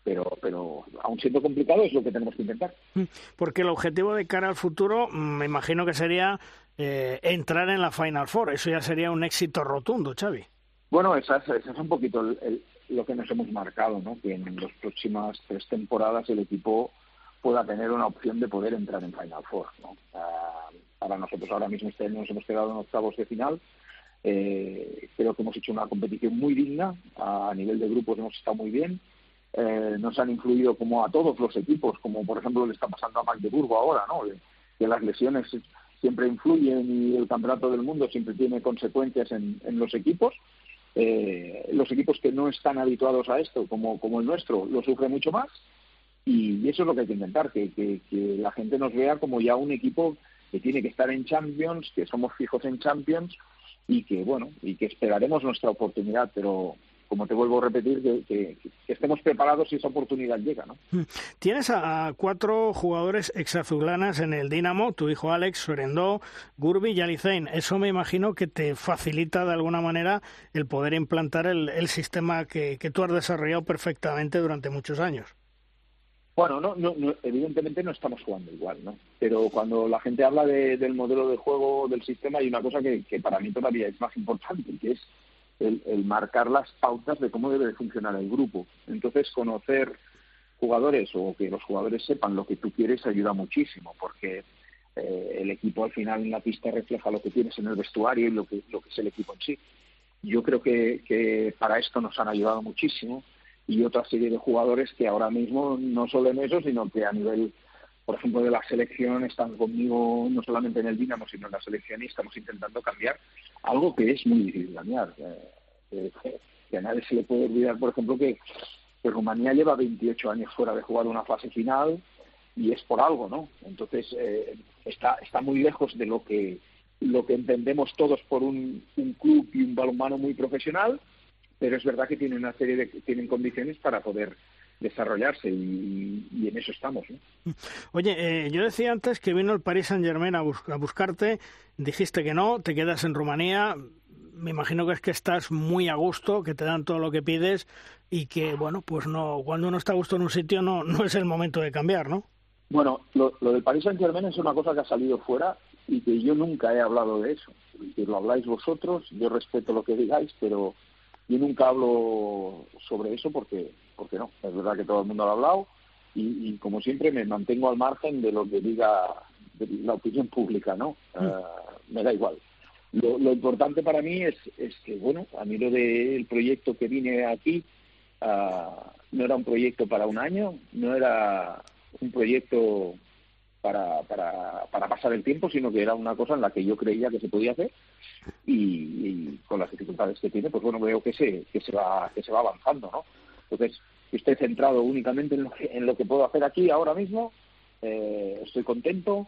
pero, pero aún siendo complicado es lo que tenemos que intentar. Mm, porque el objetivo de cara al futuro mm, me imagino que sería eh, entrar en la Final Four. Eso ya sería un éxito rotundo, Xavi. Bueno, esa es, un poquito lo que nos hemos marcado, ¿no? que en las próximas tres temporadas el equipo pueda tener una opción de poder entrar en Final Four. ¿no? Para nosotros ahora mismo este año nos hemos quedado en octavos de final. Eh, creo que hemos hecho una competición muy digna. A nivel de grupos hemos estado muy bien eh, nos han influido como a todos los equipos, como por ejemplo le está pasando a Magdeburgo ahora, ¿no? Que las lesiones siempre influyen y el campeonato del mundo siempre tiene consecuencias en, los equipos. Eh, los equipos que no están habituados a esto, como, como el nuestro, lo sufren mucho más. Y, eso es lo que hay que intentar, que, que, que la gente nos vea como ya un equipo que tiene que estar en Champions, que somos fijos en Champions y que, bueno, y que esperaremos nuestra oportunidad, pero como te vuelvo a repetir, que, estemos preparados si esa oportunidad llega. ¿no? Hmm. Tienes a, cuatro jugadores exazulanas en el Dinamo, tu hijo Alex, Sorendó, Gurbi y Alicein. Eso me imagino que te facilita de alguna manera el poder implantar el, sistema que, tú has desarrollado perfectamente durante muchos años. Bueno, no, no, evidentemente no estamos jugando igual, ¿no? Pero cuando la gente habla del modelo de juego del sistema hay una cosa que, que para mí todavía es más importante, que es el, marcar las pautas de cómo debe de funcionar el grupo. Entonces, conocer jugadores o que los jugadores sepan lo que tú quieres ayuda muchísimo, porque eh, el equipo al final en la pista refleja lo que tienes en el vestuario y lo que, lo que es el equipo en sí. Yo creo que, que para esto nos han ayudado muchísimo y otra serie de jugadores que ahora mismo no solo en eso, sino que a nivel, por ejemplo, de la selección están conmigo no solamente en el Dinamo, sino en la selección y estamos intentando cambiar algo que es muy difícil cambiar. Eh, que a nadie se le puede olvidar, por ejemplo, que, Rumanía lleva 28 años fuera de jugar una fase final y es por algo, ¿no? Entonces eh, está, está muy lejos de lo que lo que entendemos todos por un, un club y un balonmano muy profesional, pero es verdad que tienen una serie de tienen condiciones para poder desarrollarse y, en eso estamos. Oye, eh, yo decía antes que vino el Paris Saint Germain a, a, buscarte, dijiste que no, te quedas en Rumanía. Me imagino que es que estás muy a gusto, que te dan todo lo que pides y que, bueno, pues no, cuando uno está a gusto en un sitio no, no es el momento de cambiar, ¿no? Bueno, lo, lo del Paris Saint Germain es una cosa que ha salido fuera y que yo nunca he hablado de eso. Que lo habláis vosotros, yo respeto lo que digáis, pero yo nunca hablo sobre eso porque porque no, es verdad que todo el mundo lo ha hablado y, como siempre me mantengo al margen de lo que diga la opinión pública, ¿no? Mm. Ah, me da igual. Lo, importante para mí es, es que, bueno, a mí lo del proyecto que vine aquí ah, no era un proyecto para un año, no era un proyecto para, para, para pasar el tiempo, sino que era una cosa en la que yo creía que se podía hacer y, con las dificultades que tiene, pues bueno, veo que se, que se va, que se va avanzando, ¿no? Entonces, estoy centrado únicamente en lo que, en lo que puedo hacer aquí ahora mismo. Eh, estoy contento,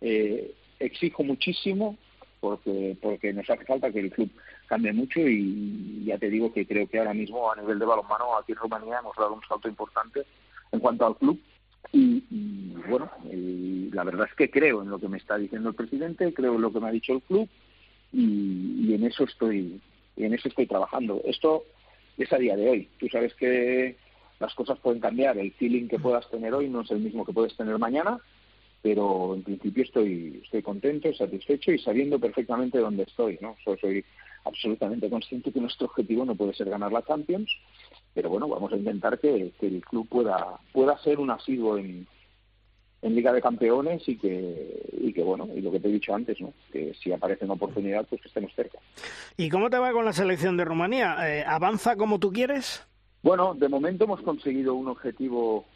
eh, exijo muchísimo porque, porque nos hace falta que el club cambie mucho y ya te digo que creo que ahora mismo a nivel de balonmano aquí en Rumanía hemos dado un salto importante en cuanto al club y, bueno, la verdad es que creo en lo que me está diciendo el presidente, creo en lo que me ha dicho el club y, y en eso estoy y en eso estoy trabajando. Esto es a día de hoy. Tú sabes que las cosas pueden cambiar, el feeling que puedas tener hoy no es el mismo que puedes tener mañana, pero en principio estoy, estoy contento, satisfecho y sabiendo perfectamente dónde estoy, ¿no? soy absolutamente consciente que nuestro objetivo no puede ser ganar la Champions, pero bueno, vamos a intentar que, el club pueda, pueda ser un asiduo en, en Liga de Campeones y que, y que, bueno, y lo que te he dicho antes, ¿no? que si aparece una oportunidad, pues que estemos cerca. ¿Y cómo te va con la selección de Rumanía? Eh, ¿Avanza como tú quieres? Bueno, de momento hemos conseguido un objetivo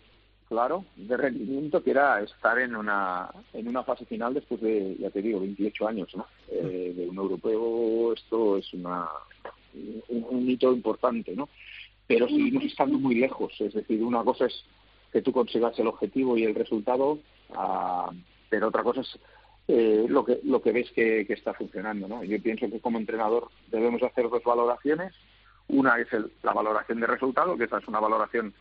claro de rendimiento que era estar en una en una fase final después de ya te digo 28 años ¿no? Eh, de un europeo esto es una un, hito importante no pero seguimos estando muy lejos es decir una cosa es que tú consigas el objetivo y el resultado ah, pero otra cosa es eh, lo que lo que ves que, está funcionando no yo pienso que como entrenador debemos hacer dos valoraciones una es el, la valoración de resultado que esa es una valoración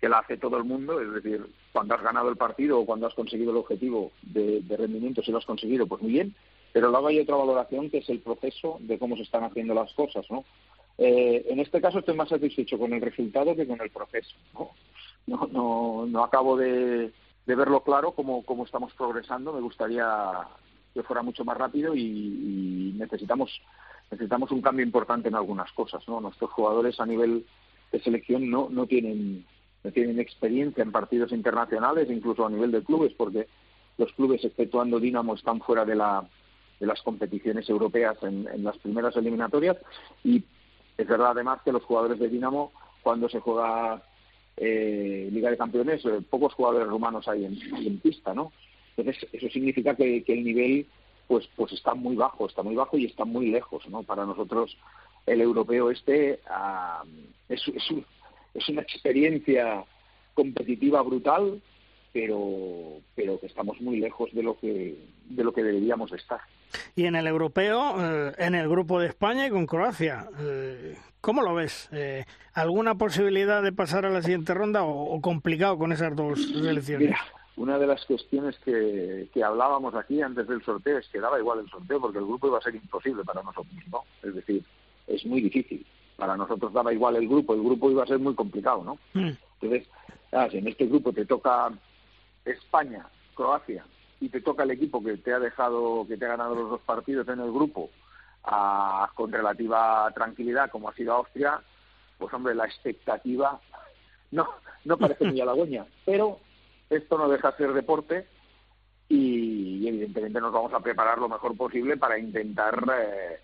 que la hace todo el mundo, es decir, cuando has ganado el partido o cuando has conseguido el objetivo de, rendimiento, si lo has conseguido, pues muy bien, pero luego hay otra valoración que es el proceso de cómo se están haciendo las cosas, ¿no? Eh, en este caso estoy más satisfecho con el resultado que con el proceso, ¿no? No, no, no acabo de, de verlo claro cómo, cómo estamos progresando, me gustaría que fuera mucho más rápido y, necesitamos necesitamos un cambio importante en algunas cosas, ¿no? Nuestros jugadores a nivel de selección no, no tienen tienen experiencia en partidos internacionales, incluso a nivel de clubes, porque los clubes, exceptuando Dinamo, están fuera de, la, de las competiciones europeas en, las primeras eliminatorias. Y es verdad, además, que los jugadores de Dinamo, cuando se juega eh, Liga de Campeones, eh, pocos jugadores rumanos hay en, pista, ¿no? Entonces, eso significa que, el nivel pues pues está muy bajo, está muy bajo y está muy lejos, ¿no? Para nosotros el europeo este es, es, es una experiencia competitiva brutal, pero, pero que estamos muy lejos de lo que, de lo que deberíamos estar. Y en el europeo, eh, en el grupo de España y con Croacia, eh, ¿cómo lo ves? Eh, ¿Alguna posibilidad de pasar a la siguiente ronda o, complicado con esas dos selecciones? Mira, una de las cuestiones que, que, hablábamos aquí antes del sorteo es que daba igual el sorteo porque el grupo iba a ser imposible para nosotros, ¿no? Es decir, es muy difícil para nosotros daba igual el grupo, el grupo iba a ser muy complicado, ¿no? Mm. Entonces, si en este grupo te toca España, Croacia, y te toca el equipo que te ha dejado, que te ha ganado los dos partidos en el grupo con relativa tranquilidad, como ha sido Austria, pues hombre, la expectativa no, no parece muy halagüeña, pero esto no deja de ser deporte y, evidentemente nos vamos a preparar lo mejor posible para intentar eh,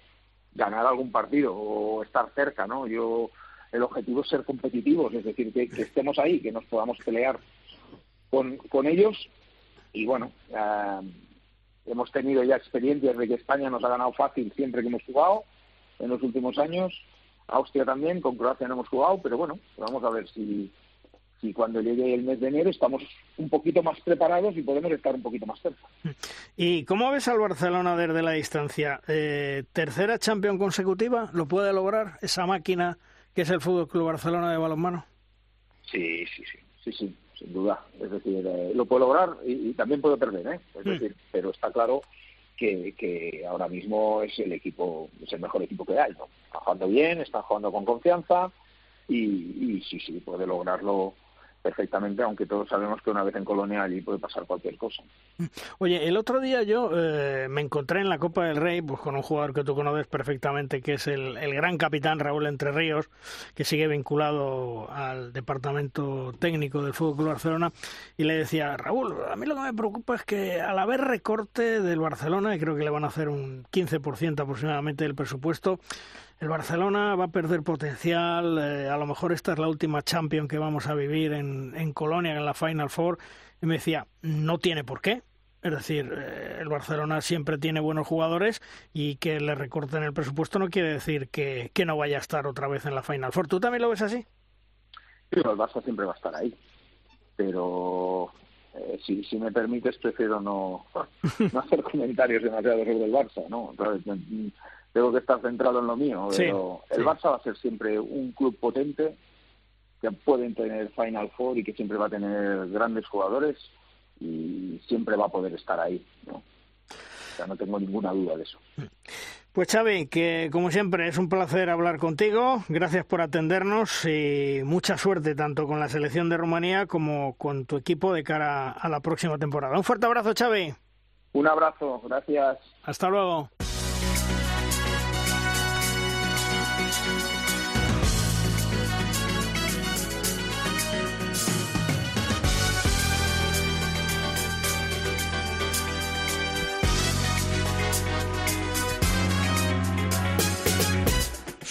ganar algún partido o estar cerca, ¿no? Yo el objetivo es ser competitivos, es decir, que, estemos ahí, que nos podamos pelear con, con ellos y bueno, eh, hemos tenido ya experiencias de que España nos ha ganado fácil siempre que hemos jugado en los últimos años, Austria también, con Croacia no hemos jugado, pero bueno, vamos a ver si y cuando llegue el mes de enero estamos un poquito más preparados y podemos estar un poquito más cerca. ¿Y cómo ves al Barcelona desde la distancia? Eh, ¿Tercera Champions consecutiva? ¿Lo puede lograr esa máquina que es el Fútbol Club Barcelona de balonmano? Sí, sí, sí, sí, sí, sin duda. Es decir, eh, lo puede lograr y, también puede perder, ¿eh? Es mm. decir, pero está claro que, que, ahora mismo es el equipo, es el mejor equipo que hay, ¿no? Está jugando bien, está jugando con confianza y, y sí, sí, puede lograrlo perfectamente, aunque todos sabemos que una vez en Colonia allí puede pasar cualquier cosa. Oye, el otro día yo eh, me encontré en la Copa del Rey pues, con un jugador que tú conoces perfectamente, que es el, el, gran capitán Raúl Entre Ríos, que sigue vinculado al departamento técnico del Fútbol Club Barcelona, y le decía, Raúl, a mí lo que me preocupa es que al haber recorte del Barcelona, y creo que le van a hacer un 15% aproximadamente del presupuesto, el Barcelona va a perder potencial, eh, a lo mejor esta es la última Champions que vamos a vivir en, en Colonia, en la Final Four, y me decía, no tiene por qué. Es decir, eh, el Barcelona siempre tiene buenos jugadores y que le recorten el presupuesto no quiere decir que, que no vaya a estar otra vez en la Final Four. ¿Tú también lo ves así? Sí, el Barça siempre va a estar ahí. Pero eh, si, si me permites, prefiero no, hacer comentarios demasiado sobre el Barça, ¿no? Tengo que estar centrado en lo mío. pero el Barça va a ser siempre un club potente que pueden tener Final Four y que siempre va a tener grandes jugadores y siempre va a poder estar ahí. ¿no? O sea, no tengo ninguna duda de eso. Pues Xavi, que como siempre es un placer hablar contigo. Gracias por atendernos y mucha suerte tanto con la selección de Rumanía como con tu equipo de cara a la próxima temporada. Un fuerte abrazo, Xavi. Un abrazo, gracias. Hasta luego.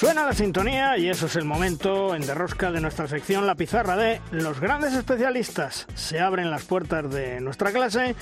Suena la sintonía y eso es el momento en derrosca de nuestra sección La Pizarra de los grandes especialistas. Se abren las puertas de nuestra clase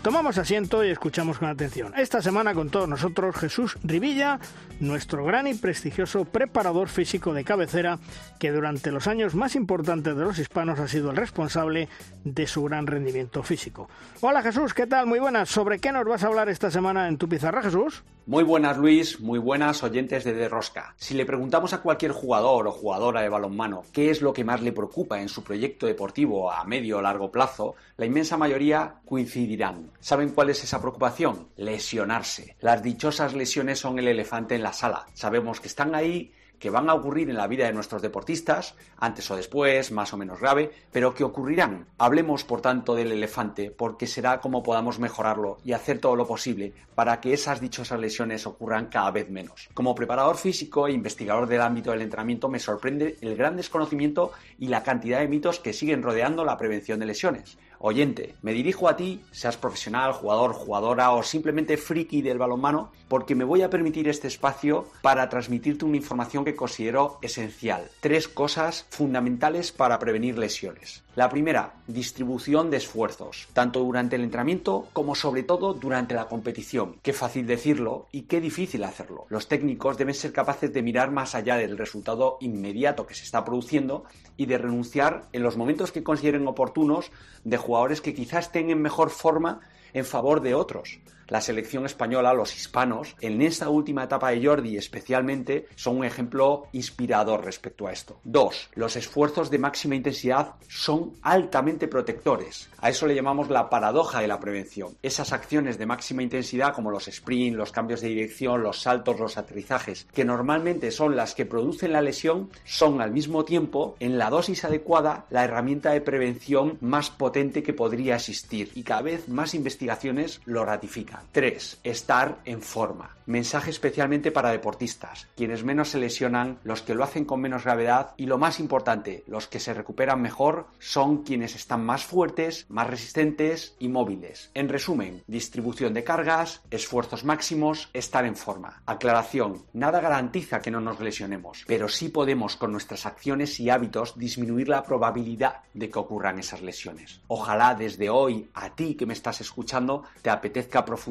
Tomamos asiento y escuchamos con atención. Esta semana con todos nosotros Jesús Rivilla, nuestro gran y prestigioso preparador físico de cabecera, que durante los años más importantes de los hispanos ha sido el responsable de su gran rendimiento físico. Hola Jesús, ¿qué tal? Muy buenas. ¿Sobre qué nos vas a hablar esta semana en tu pizarra, Jesús? Muy buenas Luis, muy buenas oyentes de De Rosca. Si le preguntamos a cualquier jugador o jugadora de balonmano qué es lo que más le preocupa en su proyecto deportivo a medio o largo plazo, la inmensa mayoría coincidirán. ¿Saben cuál es esa preocupación? Lesionarse. Las dichosas lesiones son el elefante en la sala. Sabemos que están ahí que van a ocurrir en la vida de nuestros deportistas, antes o después, más o menos grave, pero que ocurrirán. Hablemos, por tanto, del elefante, porque será como podamos mejorarlo y hacer todo lo posible para que esas dichosas lesiones ocurran cada vez menos. Como preparador físico e investigador del ámbito del entrenamiento, me sorprende el gran desconocimiento y la cantidad de mitos que siguen rodeando la prevención de lesiones. Oyente, me dirijo a ti, seas profesional, jugador, jugadora o simplemente friki del balonmano, porque me voy a permitir este espacio para transmitirte una información que considero esencial. Tres cosas fundamentales para prevenir lesiones. La primera, distribución de esfuerzos, tanto durante el entrenamiento como sobre todo durante la competición. Qué fácil decirlo y qué difícil hacerlo. Los técnicos deben ser capaces de mirar más allá del resultado inmediato que se está produciendo y de renunciar en los momentos que consideren oportunos de jugadores que quizás estén en mejor forma en favor de otros la selección española, los hispanos, en esta última etapa de Jordi especialmente, son un ejemplo inspirador respecto a esto. Dos, los esfuerzos de máxima intensidad son altamente protectores. A eso le llamamos la paradoja de la prevención. Esas acciones de máxima intensidad como los sprints, los cambios de dirección, los saltos, los aterrizajes, que normalmente son las que producen la lesión, son al mismo tiempo, en la dosis adecuada, la herramienta de prevención más potente que podría existir y cada vez más investigaciones lo ratifican. 3. Estar en forma. Mensaje especialmente para deportistas, quienes menos se lesionan, los que lo hacen con menos gravedad y lo más importante, los que se recuperan mejor son quienes están más fuertes, más resistentes y móviles. En resumen, distribución de cargas, esfuerzos máximos, estar en forma. Aclaración, nada garantiza que no nos lesionemos, pero sí podemos con nuestras acciones y hábitos disminuir la probabilidad de que ocurran esas lesiones. Ojalá desde hoy a ti que me estás escuchando te apetezca profundizar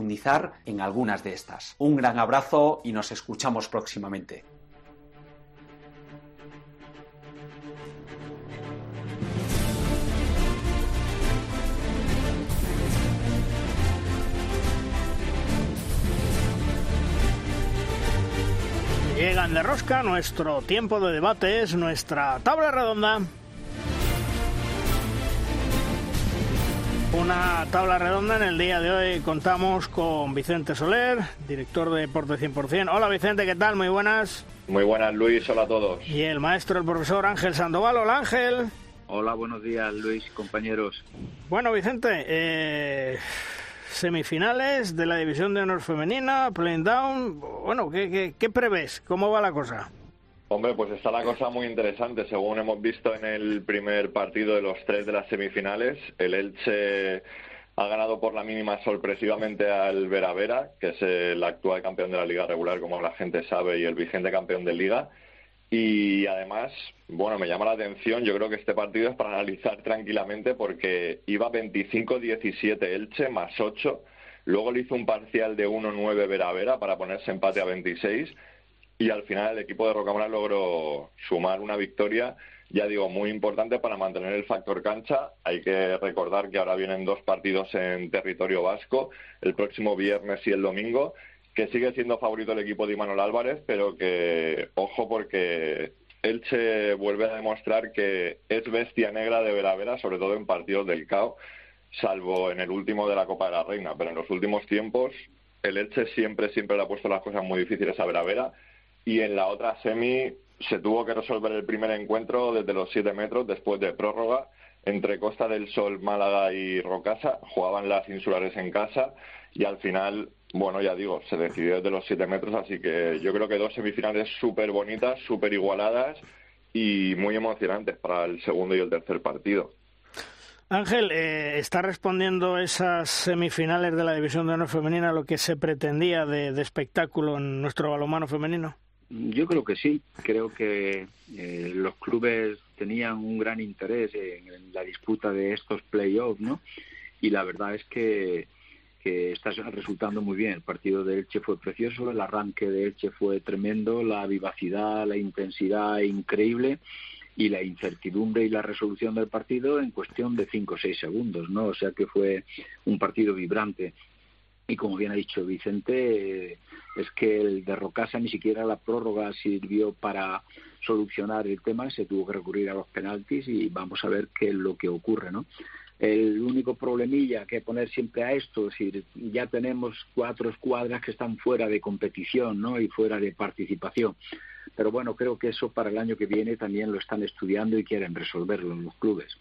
en algunas de estas. Un gran abrazo y nos escuchamos próximamente. Llegan de rosca nuestro tiempo de debate, es nuestra tabla redonda. Una tabla redonda en el día de hoy contamos con Vicente Soler, director de Deporte 100%. Hola Vicente, ¿qué tal? Muy buenas. Muy buenas Luis, hola a todos. Y el maestro, el profesor Ángel Sandoval. Hola Ángel. Hola, buenos días Luis, compañeros. Bueno Vicente, eh, semifinales de la División de Honor Femenina, Playing Down. Bueno, ¿qué, qué, qué prevés? ¿Cómo va la cosa? Hombre, pues está la cosa muy interesante. Según hemos visto en el primer partido de los tres de las semifinales, el Elche ha ganado por la mínima sorpresivamente al Vera Vera, que es el actual campeón de la liga regular, como la gente sabe, y el vigente campeón de liga. Y además, bueno, me llama la atención, yo creo que este partido es para analizar tranquilamente porque iba 25-17 Elche más 8, luego le hizo un parcial de 1-9 Vera Vera para ponerse empate a 26 y al final el equipo de Rocamora logró sumar una victoria, ya digo, muy importante para mantener el factor cancha. Hay que recordar que ahora vienen dos partidos en territorio vasco, el próximo viernes y el domingo, que sigue siendo favorito el equipo de Imanol Álvarez, pero que, ojo, porque Elche vuelve a demostrar que es bestia negra de Vera Vera, sobre todo en partidos del CAO, salvo en el último de la Copa de la Reina, pero en los últimos tiempos el Elche siempre, siempre le ha puesto las cosas muy difíciles a Veravera y en la otra semi se tuvo que resolver el primer encuentro desde los siete metros después de prórroga entre Costa del Sol, Málaga y Rocasa. Jugaban las insulares en casa y al final, bueno, ya digo, se decidió desde los siete metros, así que yo creo que dos semifinales súper bonitas, súper igualadas y muy emocionantes para el segundo y el tercer partido. Ángel, eh, ¿está respondiendo esas semifinales de la División de Honor Femenina a lo que se pretendía de, espectáculo en nuestro balonmano femenino? Yo creo que sí. Creo que eh, los clubes tenían un gran interés en, la disputa de estos playoffs, ¿no? Y la verdad es que, que está resultando muy bien. El partido de Elche fue precioso, el arranque de Elche fue tremendo, la vivacidad, la intensidad increíble y la incertidumbre y la resolución del partido en cuestión de cinco o seis segundos, ¿no? O sea que fue un partido vibrante. Y como bien ha dicho Vicente, es que el de Rocasa ni siquiera la prórroga sirvió para solucionar el tema, se tuvo que recurrir a los penaltis y vamos a ver qué es lo que ocurre, ¿no? El único problemilla que poner siempre a esto, es decir, ya tenemos cuatro escuadras que están fuera de competición, ¿no? Y fuera de participación. Pero bueno, creo que eso para el año que viene también lo están estudiando y quieren resolverlo en los clubes.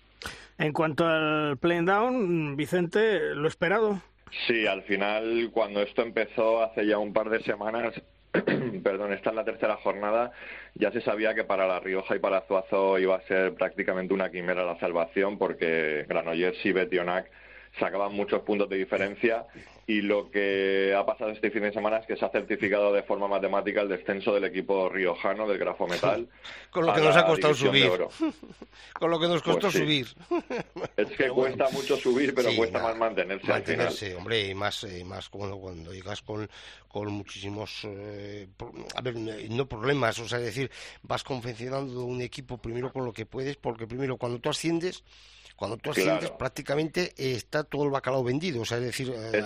En cuanto al play down, Vicente, ¿lo esperado? Sí, al final, cuando esto empezó hace ya un par de semanas, perdón, esta es la tercera jornada, ya se sabía que para La Rioja y para Zuazo iba a ser prácticamente una quimera la salvación, porque Granollers y Betionac sacaban muchos puntos de diferencia y lo que ha pasado este fin de semana es que se ha certificado de forma matemática el descenso del equipo riojano del Grafo Metal. Con lo que nos ha costado subir. Con lo que nos costó pues subir. Es que cuesta mucho subir, pero cuesta más mantenerse, mantenerse al final. hombre, y más, y más cuando, cuando llegas con, con muchísimos, eh, a ver, no problemas, o sea, es decir, vas confeccionando un equipo primero con lo que puedes, porque primero cuando tú asciendes, cuando tú asciendes, prácticamente eh, está todo el bacalao vendido, o sea, es decir, eh,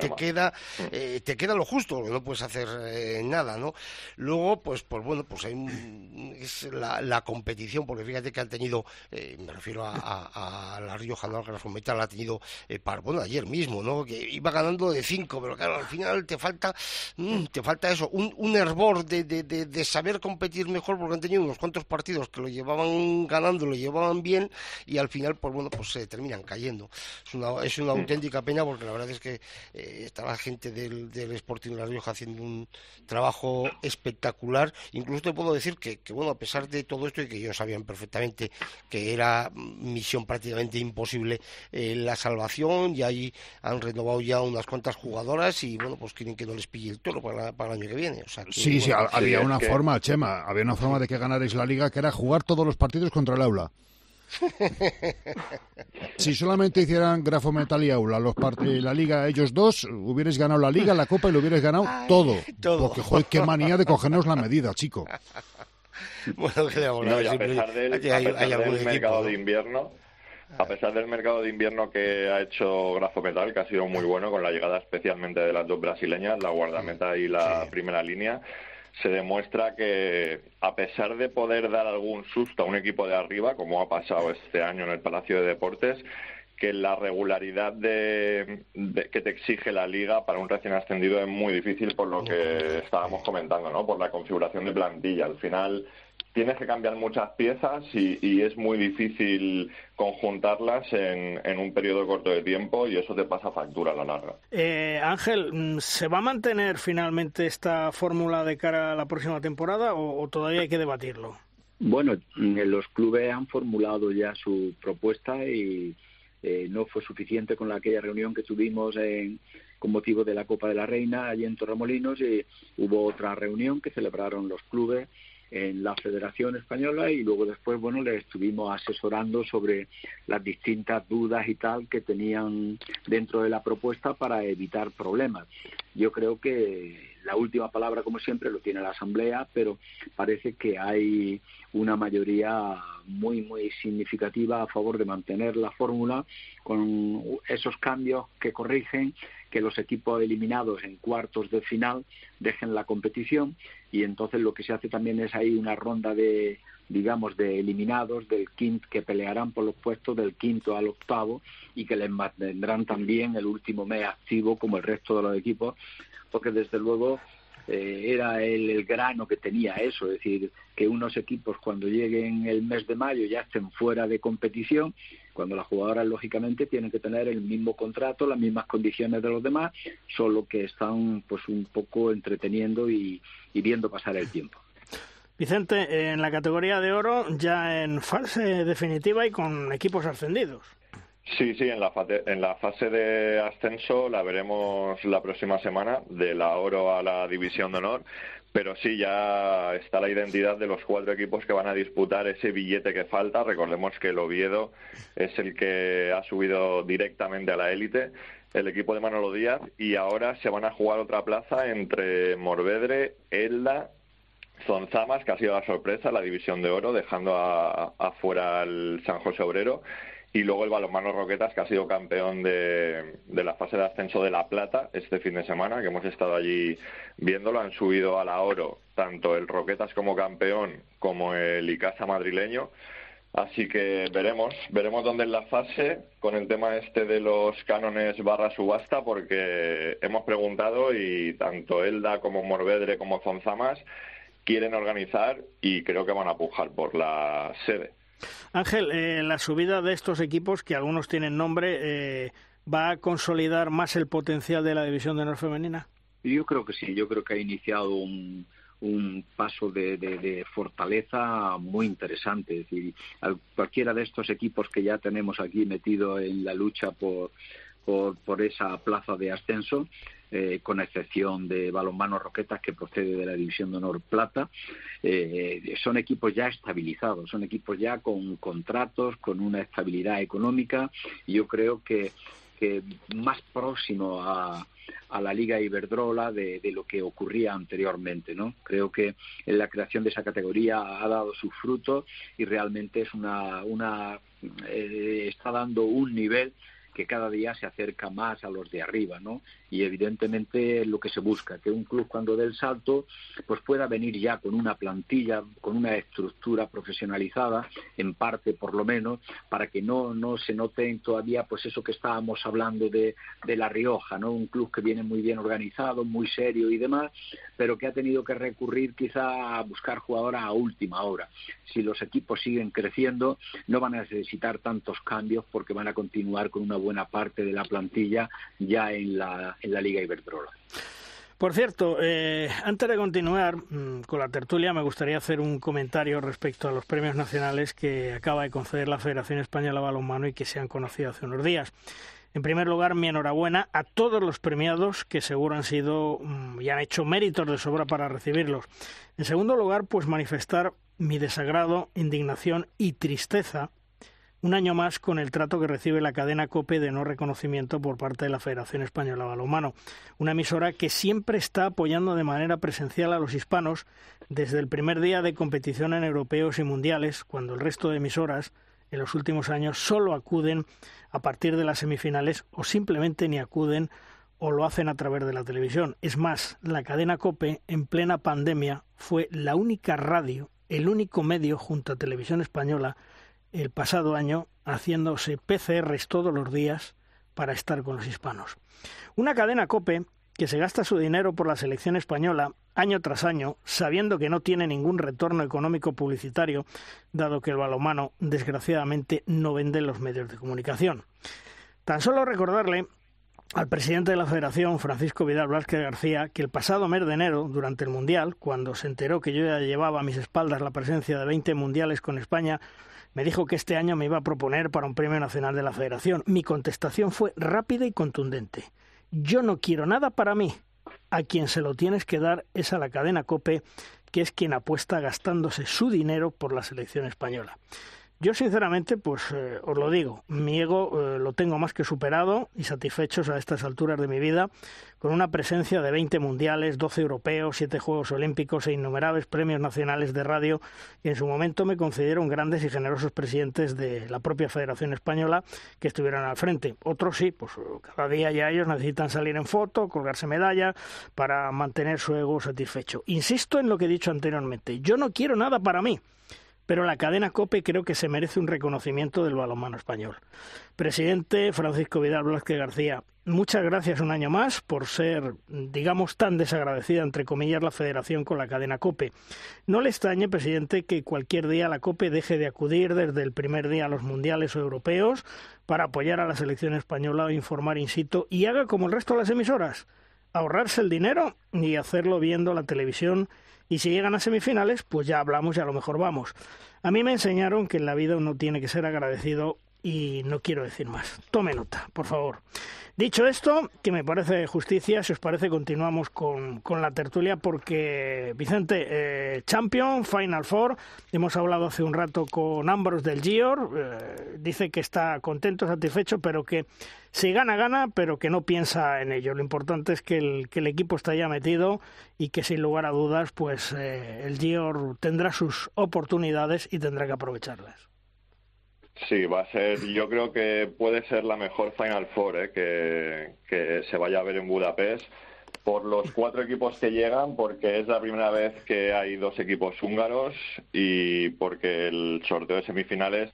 te, queda mm. eh, te queda lo justo, no puedes hacer nada, ¿no? Luego, pues, pues bueno, pues hay es la, competición, porque fíjate que han tenido, me refiero a, la Rioja, ¿no? Que la Fometal ha tenido, para, bueno, ayer mismo, ¿no? Que iba ganando de cinco, pero claro, al final te falta, mm, te falta eso, un, un hervor de, de, de, saber competir mejor, porque han tenido unos cuantos partidos que lo llevaban ganando, lo llevaban bien, y al final, pues bueno, pues se terminan cayendo. Es una, es una auténtica pena porque la verdad es que eh, está la gente del, del Sporting La Rioja haciendo un trabajo espectacular. Incluso te puedo decir que, que, bueno, a pesar de todo esto y que ellos sabían perfectamente que era misión prácticamente imposible eh, la salvación, y ahí han renovado ya unas cuantas jugadoras y bueno, pues quieren que no les pille el toro para, para el año que viene. O sea, sí, sí, había una forma, Chema, había una forma de que ganarais la liga que era jugar todos los partidos contra el aula. Si solamente hicieran Grafo Metal y Aula los la liga ellos dos, hubierais ganado la liga, la copa y lo hubierais ganado todo. Porque, joder, qué manía de cogernos la medida, chico. bueno, que no, y a pesar del, mercado de invierno, a pesar del mercado de invierno que ha hecho Grafo Metal, que ha sido muy bueno con la llegada especialmente de las dos brasileñas, la guardameta y la primera línea, se demuestra que a pesar de poder dar algún susto a un equipo de arriba, como ha pasado este año en el Palacio de Deportes, que la regularidad de, que te exige la liga para un recién ascendido es muy difícil por lo que estábamos comentando, ¿no? Por la configuración de plantilla. Al final tienes que cambiar muchas piezas y, es muy difícil conjuntarlas en, un periodo corto de tiempo y eso te pasa factura a la larga. Eh, Ángel, mm, ¿se va a mantener finalmente esta fórmula de cara a la próxima temporada o, todavía hay que debatirlo? Bueno, mm, los clubes han formulado ya su propuesta y eh, no fue suficiente con aquella reunión que tuvimos con motivo de la Copa de la Reina allí en Torremolinos y hubo otra reunión que celebraron los clubes en la Federación Española y luego después, bueno, le estuvimos asesorando sobre las distintas dudas y tal que tenían dentro de la propuesta para evitar problemas. Yo creo que la última palabra, como siempre, lo tiene la Asamblea, pero parece que hay una mayoría muy, muy significativa a favor de mantener la fórmula con esos cambios que corrigen que los equipos eliminados en cuartos de final dejen la competición y entonces lo que se hace también es ahí una ronda de, digamos, de eliminados, del quinto, que pelearán por los puestos del quinto al octavo y que les mantendrán también el último mes activo como el resto de los equipos, porque desde luego eh, era el, grano que tenía eso, es decir, que unos equipos cuando lleguen el mes de mayo ya estén fuera de competición, cuando las jugadoras lógicamente tienen que tener el mismo contrato, las mismas condiciones de los demás, solo que están pues un poco entreteniendo y, y viendo pasar el tiempo. Vicente, en la categoría de oro ya en fase definitiva y con equipos ascendidos. Sí, sí, en la, en la fase de ascenso la veremos la próxima semana, de la oro a la división de honor, pero sí, ya está la identidad de los cuatro equipos que van a disputar ese billete que falta. Recordemos que el Oviedo es el que ha subido directamente a la élite, el equipo de Manolo Díaz, y ahora se van a jugar otra plaza entre Morvedre, Elda, Zonzamas, que ha sido la sorpresa, la división de oro, dejando afuera al San José Obrero y luego el balonmano Roquetas, que ha sido campeón de, la fase de ascenso de La Plata este fin de semana, que hemos estado allí viéndolo. Han subido a la oro tanto el Roquetas como campeón como el Icasa madrileño. Así que veremos, veremos dónde es la fase con el tema este de los cánones barra subasta, porque hemos preguntado y tanto Elda como Morvedre como Zonzamas quieren organizar y creo que van a pujar por la sede. Ángel, eh, la subida de estos equipos, que algunos tienen nombre, eh, ¿va a consolidar más el potencial de la división de honor femenina? Yo creo que sí, yo creo que ha iniciado un, paso de, fortaleza muy interesante. Es decir, cualquiera de estos equipos que ya tenemos aquí metido en la lucha por, por esa plaza de ascenso, eh, con excepción de Balonmano Roquetas, que procede de la División de Honor Plata. Eh, son equipos ya estabilizados, son equipos ya con contratos, con una estabilidad económica, y yo creo que, que más próximo a, a la Liga Iberdrola de, lo que ocurría anteriormente, ¿no? Creo que la creación de esa categoría ha dado sus frutos y realmente es una, una eh, está dando un nivel que cada día se acerca más a los de arriba, ¿no? Y evidentemente lo que se busca, que un club cuando dé el salto, pues pueda venir ya con una plantilla, con una estructura profesionalizada, en parte por lo menos, para que no, no se note todavía pues eso que estábamos hablando de, de La Rioja, ¿no? Un club que viene muy bien organizado, muy serio y demás, pero que ha tenido que recurrir quizá a buscar jugadoras a última hora. Si los equipos siguen creciendo, no van a necesitar tantos cambios porque van a continuar con una buena parte de la plantilla ya en la, en la Liga Iberdrola. Por cierto, eh, antes de continuar mm, con la tertulia, me gustaría hacer un comentario respecto a los premios nacionales que acaba de conceder la Federación Española de Balonmano y que se han conocido hace unos días. En primer lugar, mi enhorabuena a todos los premiados que seguro han sido mm, y han hecho méritos de sobra para recibirlos. En segundo lugar, pues manifestar mi desagrado, indignación y tristeza un año más con el trato que recibe la cadena COPE de no reconocimiento por parte de la Federación Española de Balonmano, una emisora que siempre está apoyando de manera presencial a los hispanos desde el primer día de competición en europeos y mundiales, cuando el resto de emisoras en los últimos años solo acuden a partir de las semifinales o simplemente ni acuden o lo hacen a través de la televisión. Es más, la cadena COPE en plena pandemia fue la única radio, el único medio junto a Televisión Española el pasado año haciéndose PCRs todos los días para estar con los hispanos. Una cadena COPE que se gasta su dinero por la selección española año tras año, sabiendo que no tiene ningún retorno económico publicitario, dado que el balomano, desgraciadamente, no vende en los medios de comunicación. Tan solo recordarle al presidente de la Federación, Francisco Vidal Blasquez García, que el pasado mes de enero, durante el Mundial, cuando se enteró que yo ya llevaba a mis espaldas la presencia de 20 mundiales con España, me dijo que este año me iba a proponer para un premio nacional de la Federación. Mi contestación fue rápida y contundente. Yo no quiero nada para mí. A quien se lo tienes que dar es a la cadena Cope, que es quien apuesta gastándose su dinero por la selección española. Yo sinceramente, pues eh, os lo digo, mi ego eh, lo tengo más que superado y satisfechos a estas alturas de mi vida, con una presencia de 20 mundiales, 12 europeos, 7 Juegos Olímpicos e innumerables premios nacionales de radio, y en su momento me concedieron grandes y generosos presidentes de la propia Federación Española que estuvieran al frente. Otros sí, pues cada día ya ellos necesitan salir en foto, colgarse medalla para mantener su ego satisfecho. Insisto en lo que he dicho anteriormente, yo no quiero nada para mí pero la cadena COPE creo que se merece un reconocimiento del balonmano español. Presidente Francisco Vidal Blázquez García, muchas gracias un año más por ser, digamos, tan desagradecida, entre comillas, la federación con la cadena COPE. No le extrañe, presidente, que cualquier día la COPE deje de acudir desde el primer día a los mundiales o europeos para apoyar a la selección española o informar in situ y haga como el resto de las emisoras, ahorrarse el dinero y hacerlo viendo la televisión y si llegan a semifinales, pues ya hablamos y a lo mejor vamos. A mí me enseñaron que en la vida uno tiene que ser agradecido y no quiero decir más. Tome nota, por favor. Dicho esto, que me parece justicia, si os parece, continuamos con, con la tertulia porque, Vicente, eh, Champion, Final Four, hemos hablado hace un rato con Ambrose del Gior, eh, dice que está contento, satisfecho, pero que si gana, gana, pero que no piensa en ello. Lo importante es que el, que el equipo está ya metido y que sin lugar a dudas, pues eh, el Gior tendrá sus oportunidades y tendrá que aprovecharlas. Sí, va a ser, yo creo que puede ser la mejor Final Four ¿eh? que, que se vaya a ver en Budapest por los cuatro equipos que llegan, porque es la primera vez que hay dos equipos húngaros y porque el sorteo de semifinales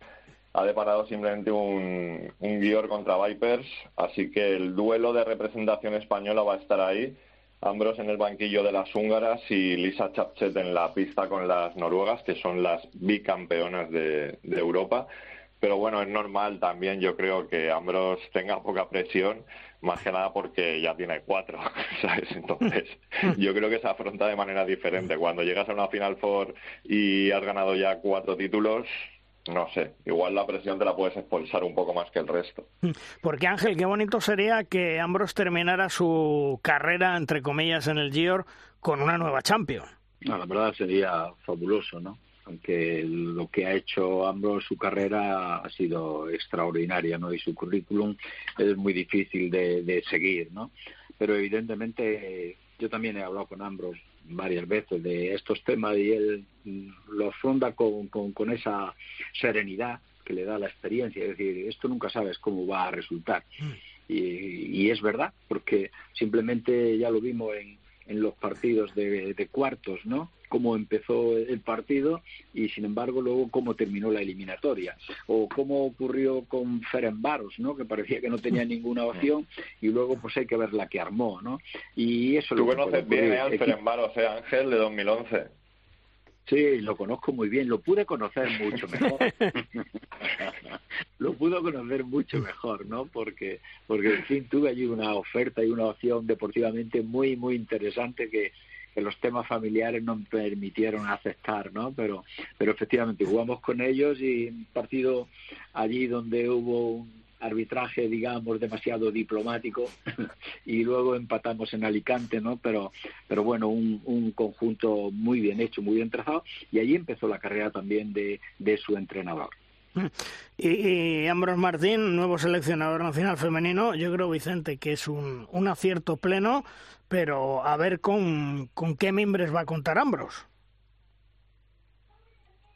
ha deparado simplemente un, un contra Vipers, así que el duelo de representación española va a estar ahí. Ambros en el banquillo de las húngaras y Lisa Chapchet en la pista con las noruegas, que son las bicampeonas de, de Europa pero bueno, es normal también, yo creo que Ambros tenga poca presión, más que nada porque ya tiene cuatro, ¿sabes? Entonces, yo creo que se afronta de manera diferente. Cuando llegas a una Final Four y has ganado ya cuatro títulos, no sé, igual la presión te la puedes expulsar un poco más que el resto. Porque Ángel, qué bonito sería que Ambros terminara su carrera, entre comillas, en el Gior con una nueva Champion. No, la verdad sería fabuloso, ¿no? Aunque lo que ha hecho Ambros su carrera ha sido extraordinaria, ¿no? Y su currículum es muy difícil de, seguir, ¿no? Pero evidentemente yo también he hablado con Ambros varias veces de estos temas y él lo afronta con, con, esa serenidad que le da la experiencia, es decir, esto nunca sabes cómo va a resultar. Mm. Y, y, es verdad, porque simplemente ya lo vimos en, en los partidos de, de cuartos, ¿no? cómo empezó el partido y sin embargo luego cómo terminó la eliminatoria o cómo ocurrió con Ferenbaros no que parecía que no tenía ninguna opción y luego pues hay que ver la que armó no y eso tú conoces bien ¿eh? al Ferenbaros eh, Ángel de 2011 Sí, lo conozco muy bien, lo pude conocer mucho mejor. lo pude conocer mucho mejor, ¿no? Porque, porque en fin, tuve allí una oferta y una opción deportivamente muy, muy interesante que, que los temas familiares no permitieron aceptar, ¿no? Pero, pero efectivamente jugamos con ellos y un partido allí donde hubo un arbitraje, digamos, demasiado diplomático y luego empatamos en Alicante, ¿no? Pero, pero bueno, un, un conjunto muy bien hecho, muy bien trazado y allí empezó la carrera también de, de su entrenador. Y, y Ambros Martín, nuevo seleccionador nacional femenino, yo creo, Vicente, que es un, un acierto pleno, pero a ver con, con qué miembros va a contar Ambros.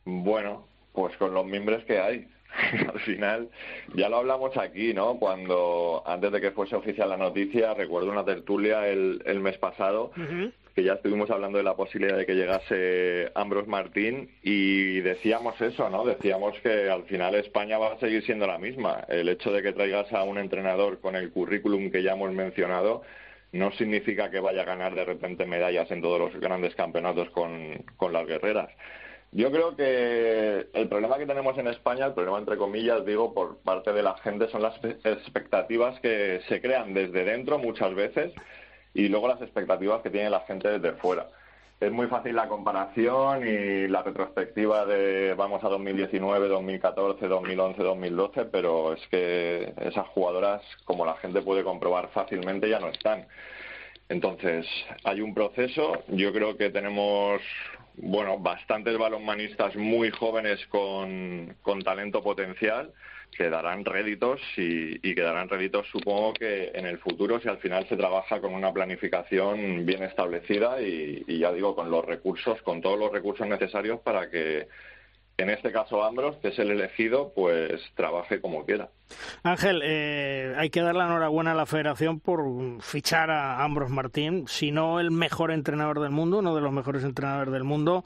Bueno, pues con los miembros que hay. Al final, ya lo hablamos aquí, ¿no? Cuando, antes de que fuese oficial la noticia, recuerdo una tertulia el, el mes pasado, que ya estuvimos hablando de la posibilidad de que llegase Ambros Martín y decíamos eso, ¿no? Decíamos que al final España va a seguir siendo la misma. El hecho de que traigas a un entrenador con el currículum que ya hemos mencionado no significa que vaya a ganar de repente medallas en todos los grandes campeonatos con, con las guerreras. Yo creo que el problema que tenemos en España, el problema entre comillas, digo, por parte de la gente, son las expectativas que se crean desde dentro muchas veces y luego las expectativas que tiene la gente desde fuera. Es muy fácil la comparación y la retrospectiva de vamos a 2019, 2014, 2011, 2012, pero es que esas jugadoras, como la gente puede comprobar fácilmente, ya no están. Entonces, hay un proceso. Yo creo que tenemos, bueno, bastantes balonmanistas muy jóvenes con, con talento potencial que darán réditos y, y, que darán réditos supongo que en el futuro si al final se trabaja con una planificación bien establecida y, y, ya digo con los recursos, con todos los recursos necesarios para que en este caso Ambros, que es el elegido, pues trabaje como quiera. Ángel, eh, hay que dar la enhorabuena a la federación por fichar a Ambros Martín, si no el mejor entrenador del mundo, uno de los mejores entrenadores del mundo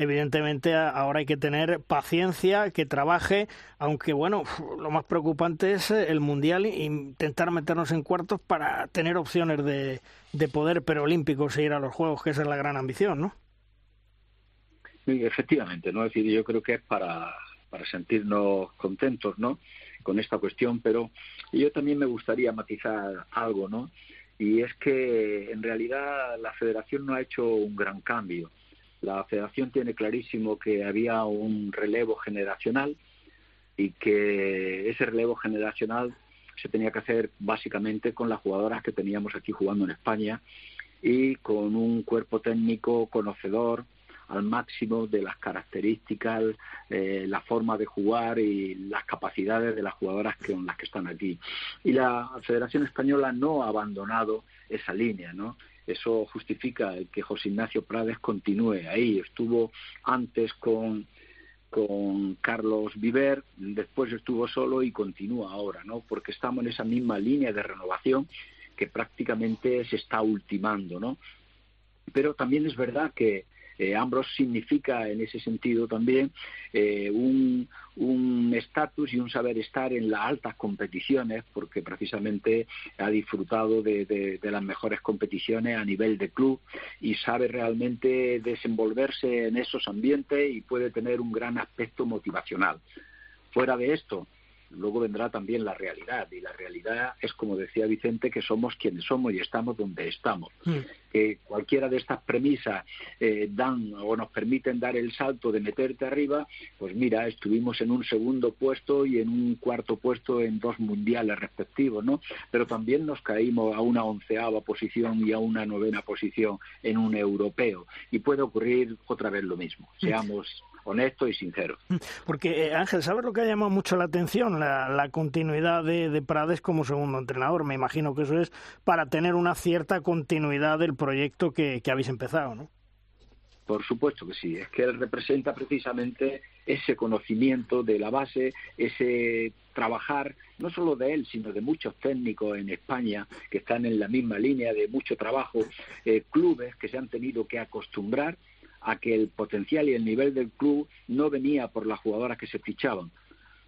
evidentemente ahora hay que tener paciencia, que trabaje, aunque bueno, lo más preocupante es el Mundial e intentar meternos en cuartos para tener opciones de, de poder preolímpicos e ir a los Juegos, que esa es la gran ambición, ¿no? Efectivamente, ¿no? Es decir, yo creo que es para, para sentirnos contentos, ¿no? Con esta cuestión, pero yo también me gustaría matizar algo, ¿no? Y es que en realidad la federación no ha hecho un gran cambio. La federación tiene clarísimo que había un relevo generacional y que ese relevo generacional se tenía que hacer básicamente con las jugadoras que teníamos aquí jugando en España y con un cuerpo técnico conocedor al máximo de las características, eh, la forma de jugar y las capacidades de las jugadoras con las que están aquí. Y la Federación Española no ha abandonado esa línea, ¿no? Eso justifica el que José Ignacio Prades continúe ahí. Estuvo antes con con Carlos Viver, después estuvo solo y continúa ahora, ¿no? Porque estamos en esa misma línea de renovación que prácticamente se está ultimando, ¿no? Pero también es verdad que Ambros significa en ese sentido también eh, un estatus y un saber estar en las altas competiciones, porque precisamente ha disfrutado de, las mejores competiciones a nivel de club y sabe realmente desenvolverse en esos ambientes y puede tener un gran aspecto motivacional. Fuera de esto, luego vendrá también la realidad y la realidad es como decía Vicente que somos quienes somos y estamos donde estamos mm. que cualquiera de estas premisas eh, dan o nos permiten dar el salto de meterte arriba pues mira estuvimos en un segundo puesto y en un cuarto puesto en dos mundiales respectivos no pero también nos caímos a una onceava posición y a una novena posición en un europeo y puede ocurrir otra vez lo mismo mm. seamos honesto y sincero. Porque, eh, Ángel, ¿sabes lo que ha llamado mucho la atención? La, continuidad de, Prades como segundo entrenador. Me imagino que eso es para tener una cierta continuidad del proyecto que, habéis empezado, ¿no? Por supuesto que sí, es que él representa precisamente ese conocimiento de la base, ese trabajar, no solo de él, sino de muchos técnicos en España que están en la misma línea de mucho trabajo, eh, clubes que se han tenido que acostumbrar a que el potencial y el nivel del club no venía por las jugadoras que se fichaban,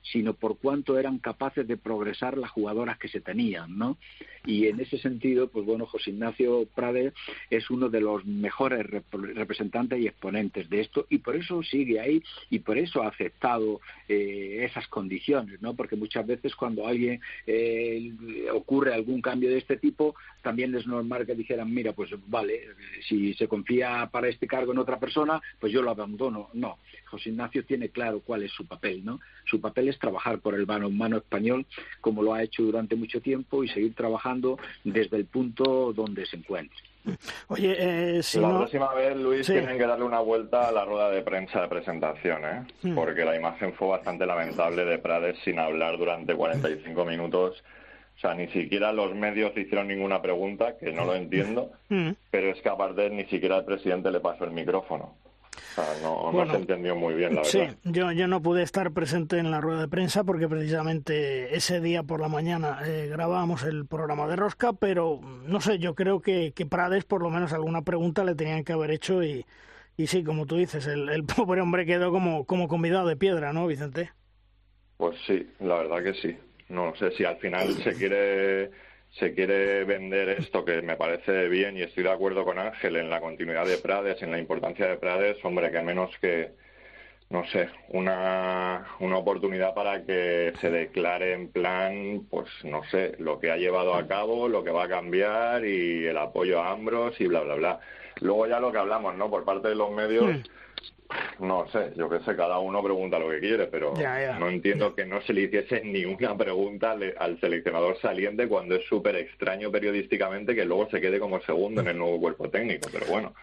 sino por cuánto eran capaces de progresar las jugadoras que se tenían, ¿no? Y en ese sentido, pues bueno, José Ignacio Prade es uno de los mejores representantes y exponentes de esto y por eso sigue ahí y por eso ha aceptado eh, esas condiciones, ¿no? Porque muchas veces cuando alguien eh, ocurre algún cambio de este tipo, también es normal que dijeran, mira, pues vale, si se confía para este cargo en otra persona, pues yo lo abandono. No, José Ignacio tiene claro cuál es su papel, ¿no? Su papel es trabajar por el balonmano español como lo ha hecho durante mucho tiempo y seguir trabajando desde el punto donde se encuentre. Oye, eh, si la próxima vez, Luis, tienen que darle una vuelta a la rueda de prensa de presentación, ¿eh? Hmm. porque la imagen fue bastante lamentable de Prades sin hablar durante 45 minutos. O sea, ni siquiera los medios hicieron ninguna pregunta, que no lo entiendo, hmm. pero es que aparte ni siquiera el presidente le pasó el micrófono no, se entendió muy bien, la verdad. Sí, yo, yo no pude estar presente en la rueda de prensa porque precisamente ese día por la mañana eh, grabábamos el programa de Rosca, pero no sé, yo creo que, que Prades por lo menos alguna pregunta le tenían que haber hecho y, y sí, como tú dices, el, el pobre hombre quedó como, como convidado de piedra, ¿no, Vicente? Pues sí, la verdad que sí. No sé si al final se quiere se quiere vender esto que me parece bien y estoy de acuerdo con Ángel en la continuidad de Prades, en la importancia de Prades, hombre, que menos que, no sé, una, una oportunidad para que se declare en plan, pues no sé, lo que ha llevado a cabo, lo que va a cambiar y el apoyo a Ambros y bla, bla, bla. Luego ya lo que hablamos, ¿no? Por parte de los medios. Hmm. No sé, yo qué sé, cada uno pregunta lo que quiere, pero no entiendo que no se le hiciese ni una pregunta al, seleccionador saliente cuando es súper extraño periodísticamente que luego se quede como segundo en el nuevo cuerpo técnico, pero bueno.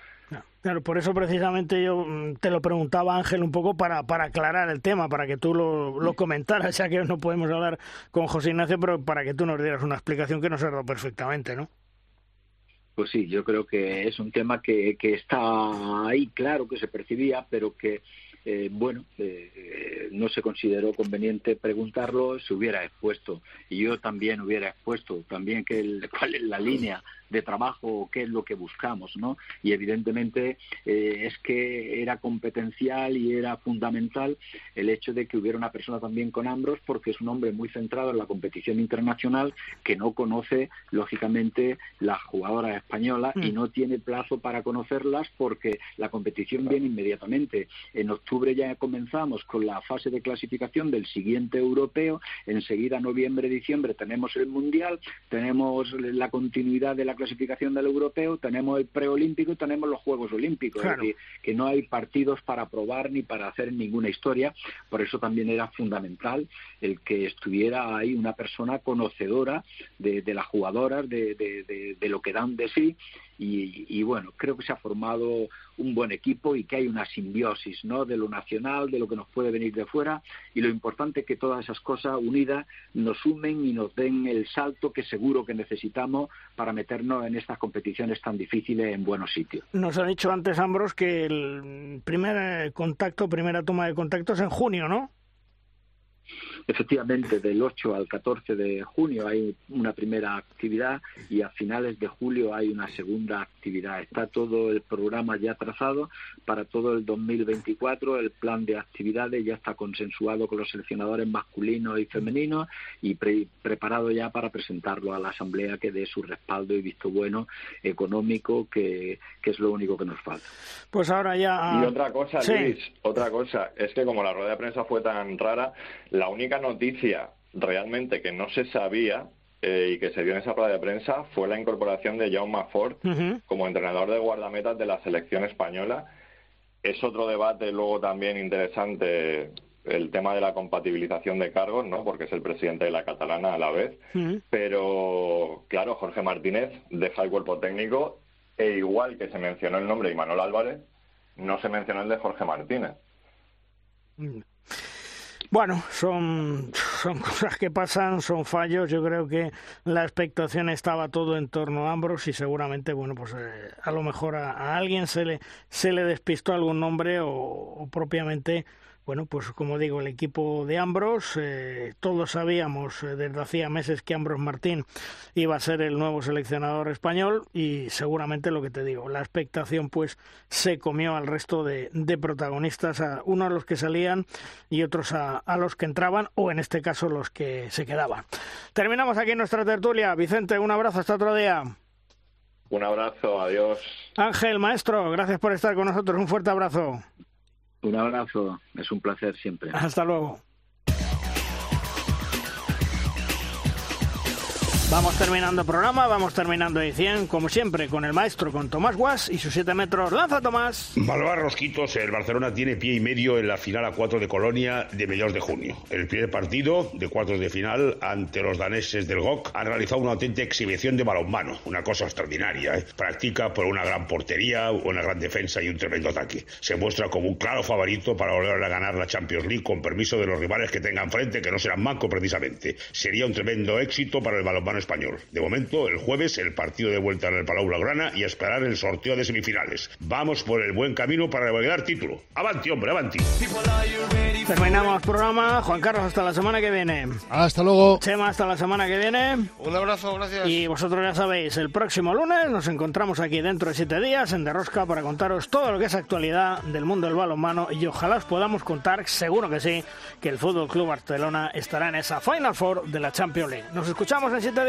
Claro, por eso precisamente yo mm, te lo preguntaba Ángel un poco para, para aclarar el tema, para que tú lo, lo comentaras, ya que no podemos hablar con José Ignacio, pero para que tú nos dieras una explicación que nos ha dado perfectamente, ¿no? Pues sí, yo creo que es un tema que, que está ahí, claro que se percibía, pero que eh, bueno, eh, no se consideró conveniente preguntarlo, se hubiera expuesto y yo también hubiera expuesto también que cuál es la línea de trabajo o qué es lo que buscamos, ¿no? Y evidentemente eh, es que era competencial y era fundamental el hecho de que hubiera una persona también con Ambros porque es un hombre muy centrado en la competición internacional que no conoce lógicamente las jugadoras españolas y mm. no tiene plazo para conocerlas porque la competición viene inmediatamente. En octubre ya comenzamos con la fase de clasificación del siguiente europeo, enseguida noviembre, diciembre tenemos el mundial, tenemos la continuidad de la clasificación del europeo, tenemos el preolímpico y tenemos los Juegos Olímpicos. Es decir, que no hay partidos para probar ni para hacer ninguna historia. Por eso también era fundamental el que estuviera ahí una persona conocedora de, las jugadoras, de, de lo que dan de sí y, bueno, creo que se ha formado un buen equipo y que hay una simbiosis, ¿no? De lo nacional, de lo que nos puede venir de fuera y lo importante es que todas esas cosas unidas nos sumen y nos den el salto que seguro que necesitamos para meternos en estas competiciones tan difíciles en buenos sitios. Nos ha dicho antes Ambros que el primer contacto, primera toma de contacto es en junio, ¿no? Efectivamente, del 8 al 14 de junio hay una primera actividad y a finales de julio hay una segunda actividad. Está todo el programa ya trazado para todo el 2024. El plan de actividades ya está consensuado con los seleccionadores masculinos y femeninos y preparado ya para presentarlo a la Asamblea que dé su respaldo y visto bueno económico, que, es lo único que nos falta. Pues ahora ya. Y otra cosa, Luis, otra cosa, es que como la rueda de prensa fue tan rara, la única noticia realmente que no se sabía eh, y que se dio en esa rueda de prensa fue la incorporación de Jaume Ford como entrenador de guardametas de la selección española. Es otro debate luego también interesante el tema de la compatibilización de cargos, ¿no? Porque es el presidente de la catalana a la vez. Pero, claro, Jorge Martínez deja el cuerpo técnico e igual que se mencionó el nombre de Manuel Álvarez, no se mencionó el de Jorge Martínez. Bueno, son, son cosas que pasan, son fallos. Yo creo que la expectación estaba todo en torno a Ambros y seguramente, bueno, pues eh, a lo mejor a, alguien se le, se le despistó algún nombre o propiamente bueno, pues como digo, el equipo de Ambros, eh, todos sabíamos eh, desde hacía meses que Ambros Martín iba a ser el nuevo seleccionador español y seguramente lo que te digo, la expectación pues se comió al resto de, protagonistas, a uno a los que salían y otros a, a, los que entraban o en este caso los que se quedaban. Terminamos aquí nuestra tertulia. Vicente, un abrazo hasta otro día. Un abrazo, adiós. Ángel, maestro, gracias por estar con nosotros. Un fuerte abrazo. Un abrazo, es un placer siempre. Hasta luego. Vamos terminando programa, vamos terminando edición, como siempre, con el maestro, con Tomás Guas y sus 7 metros. ¡Lanza, Tomás! Malvar Rosquitos, el Barcelona tiene pie y medio en la final a 4 de Colonia de mediados de junio. El primer partido de cuartos de final ante los daneses del GOC han realizado una auténtica exhibición de balonmano, una cosa extraordinaria. ¿eh? Practica por una gran portería, una gran defensa y un tremendo ataque. Se muestra como un claro favorito para volver a ganar la Champions League con permiso de los rivales que tengan frente, que no serán manco precisamente. Sería un tremendo éxito para el balonmano español. De momento, el jueves, el partido de vuelta en el Palau Blaugrana y esperar el sorteo de semifinales. Vamos por el buen camino para revalidar título. Avanti, hombre, avanti. Terminamos programa. Juan Carlos, hasta la semana que viene. Hasta luego. Chema, hasta la semana que viene. Un abrazo, gracias. Y vosotros ya sabéis, el próximo lunes nos encontramos aquí dentro de siete días en Derrosca para contaros todo lo que es actualidad del mundo del balonmano y ojalá os podamos contar, seguro que sí, que el Fútbol Club Barcelona estará en esa Final Four de la Champions League. Nos escuchamos en siete días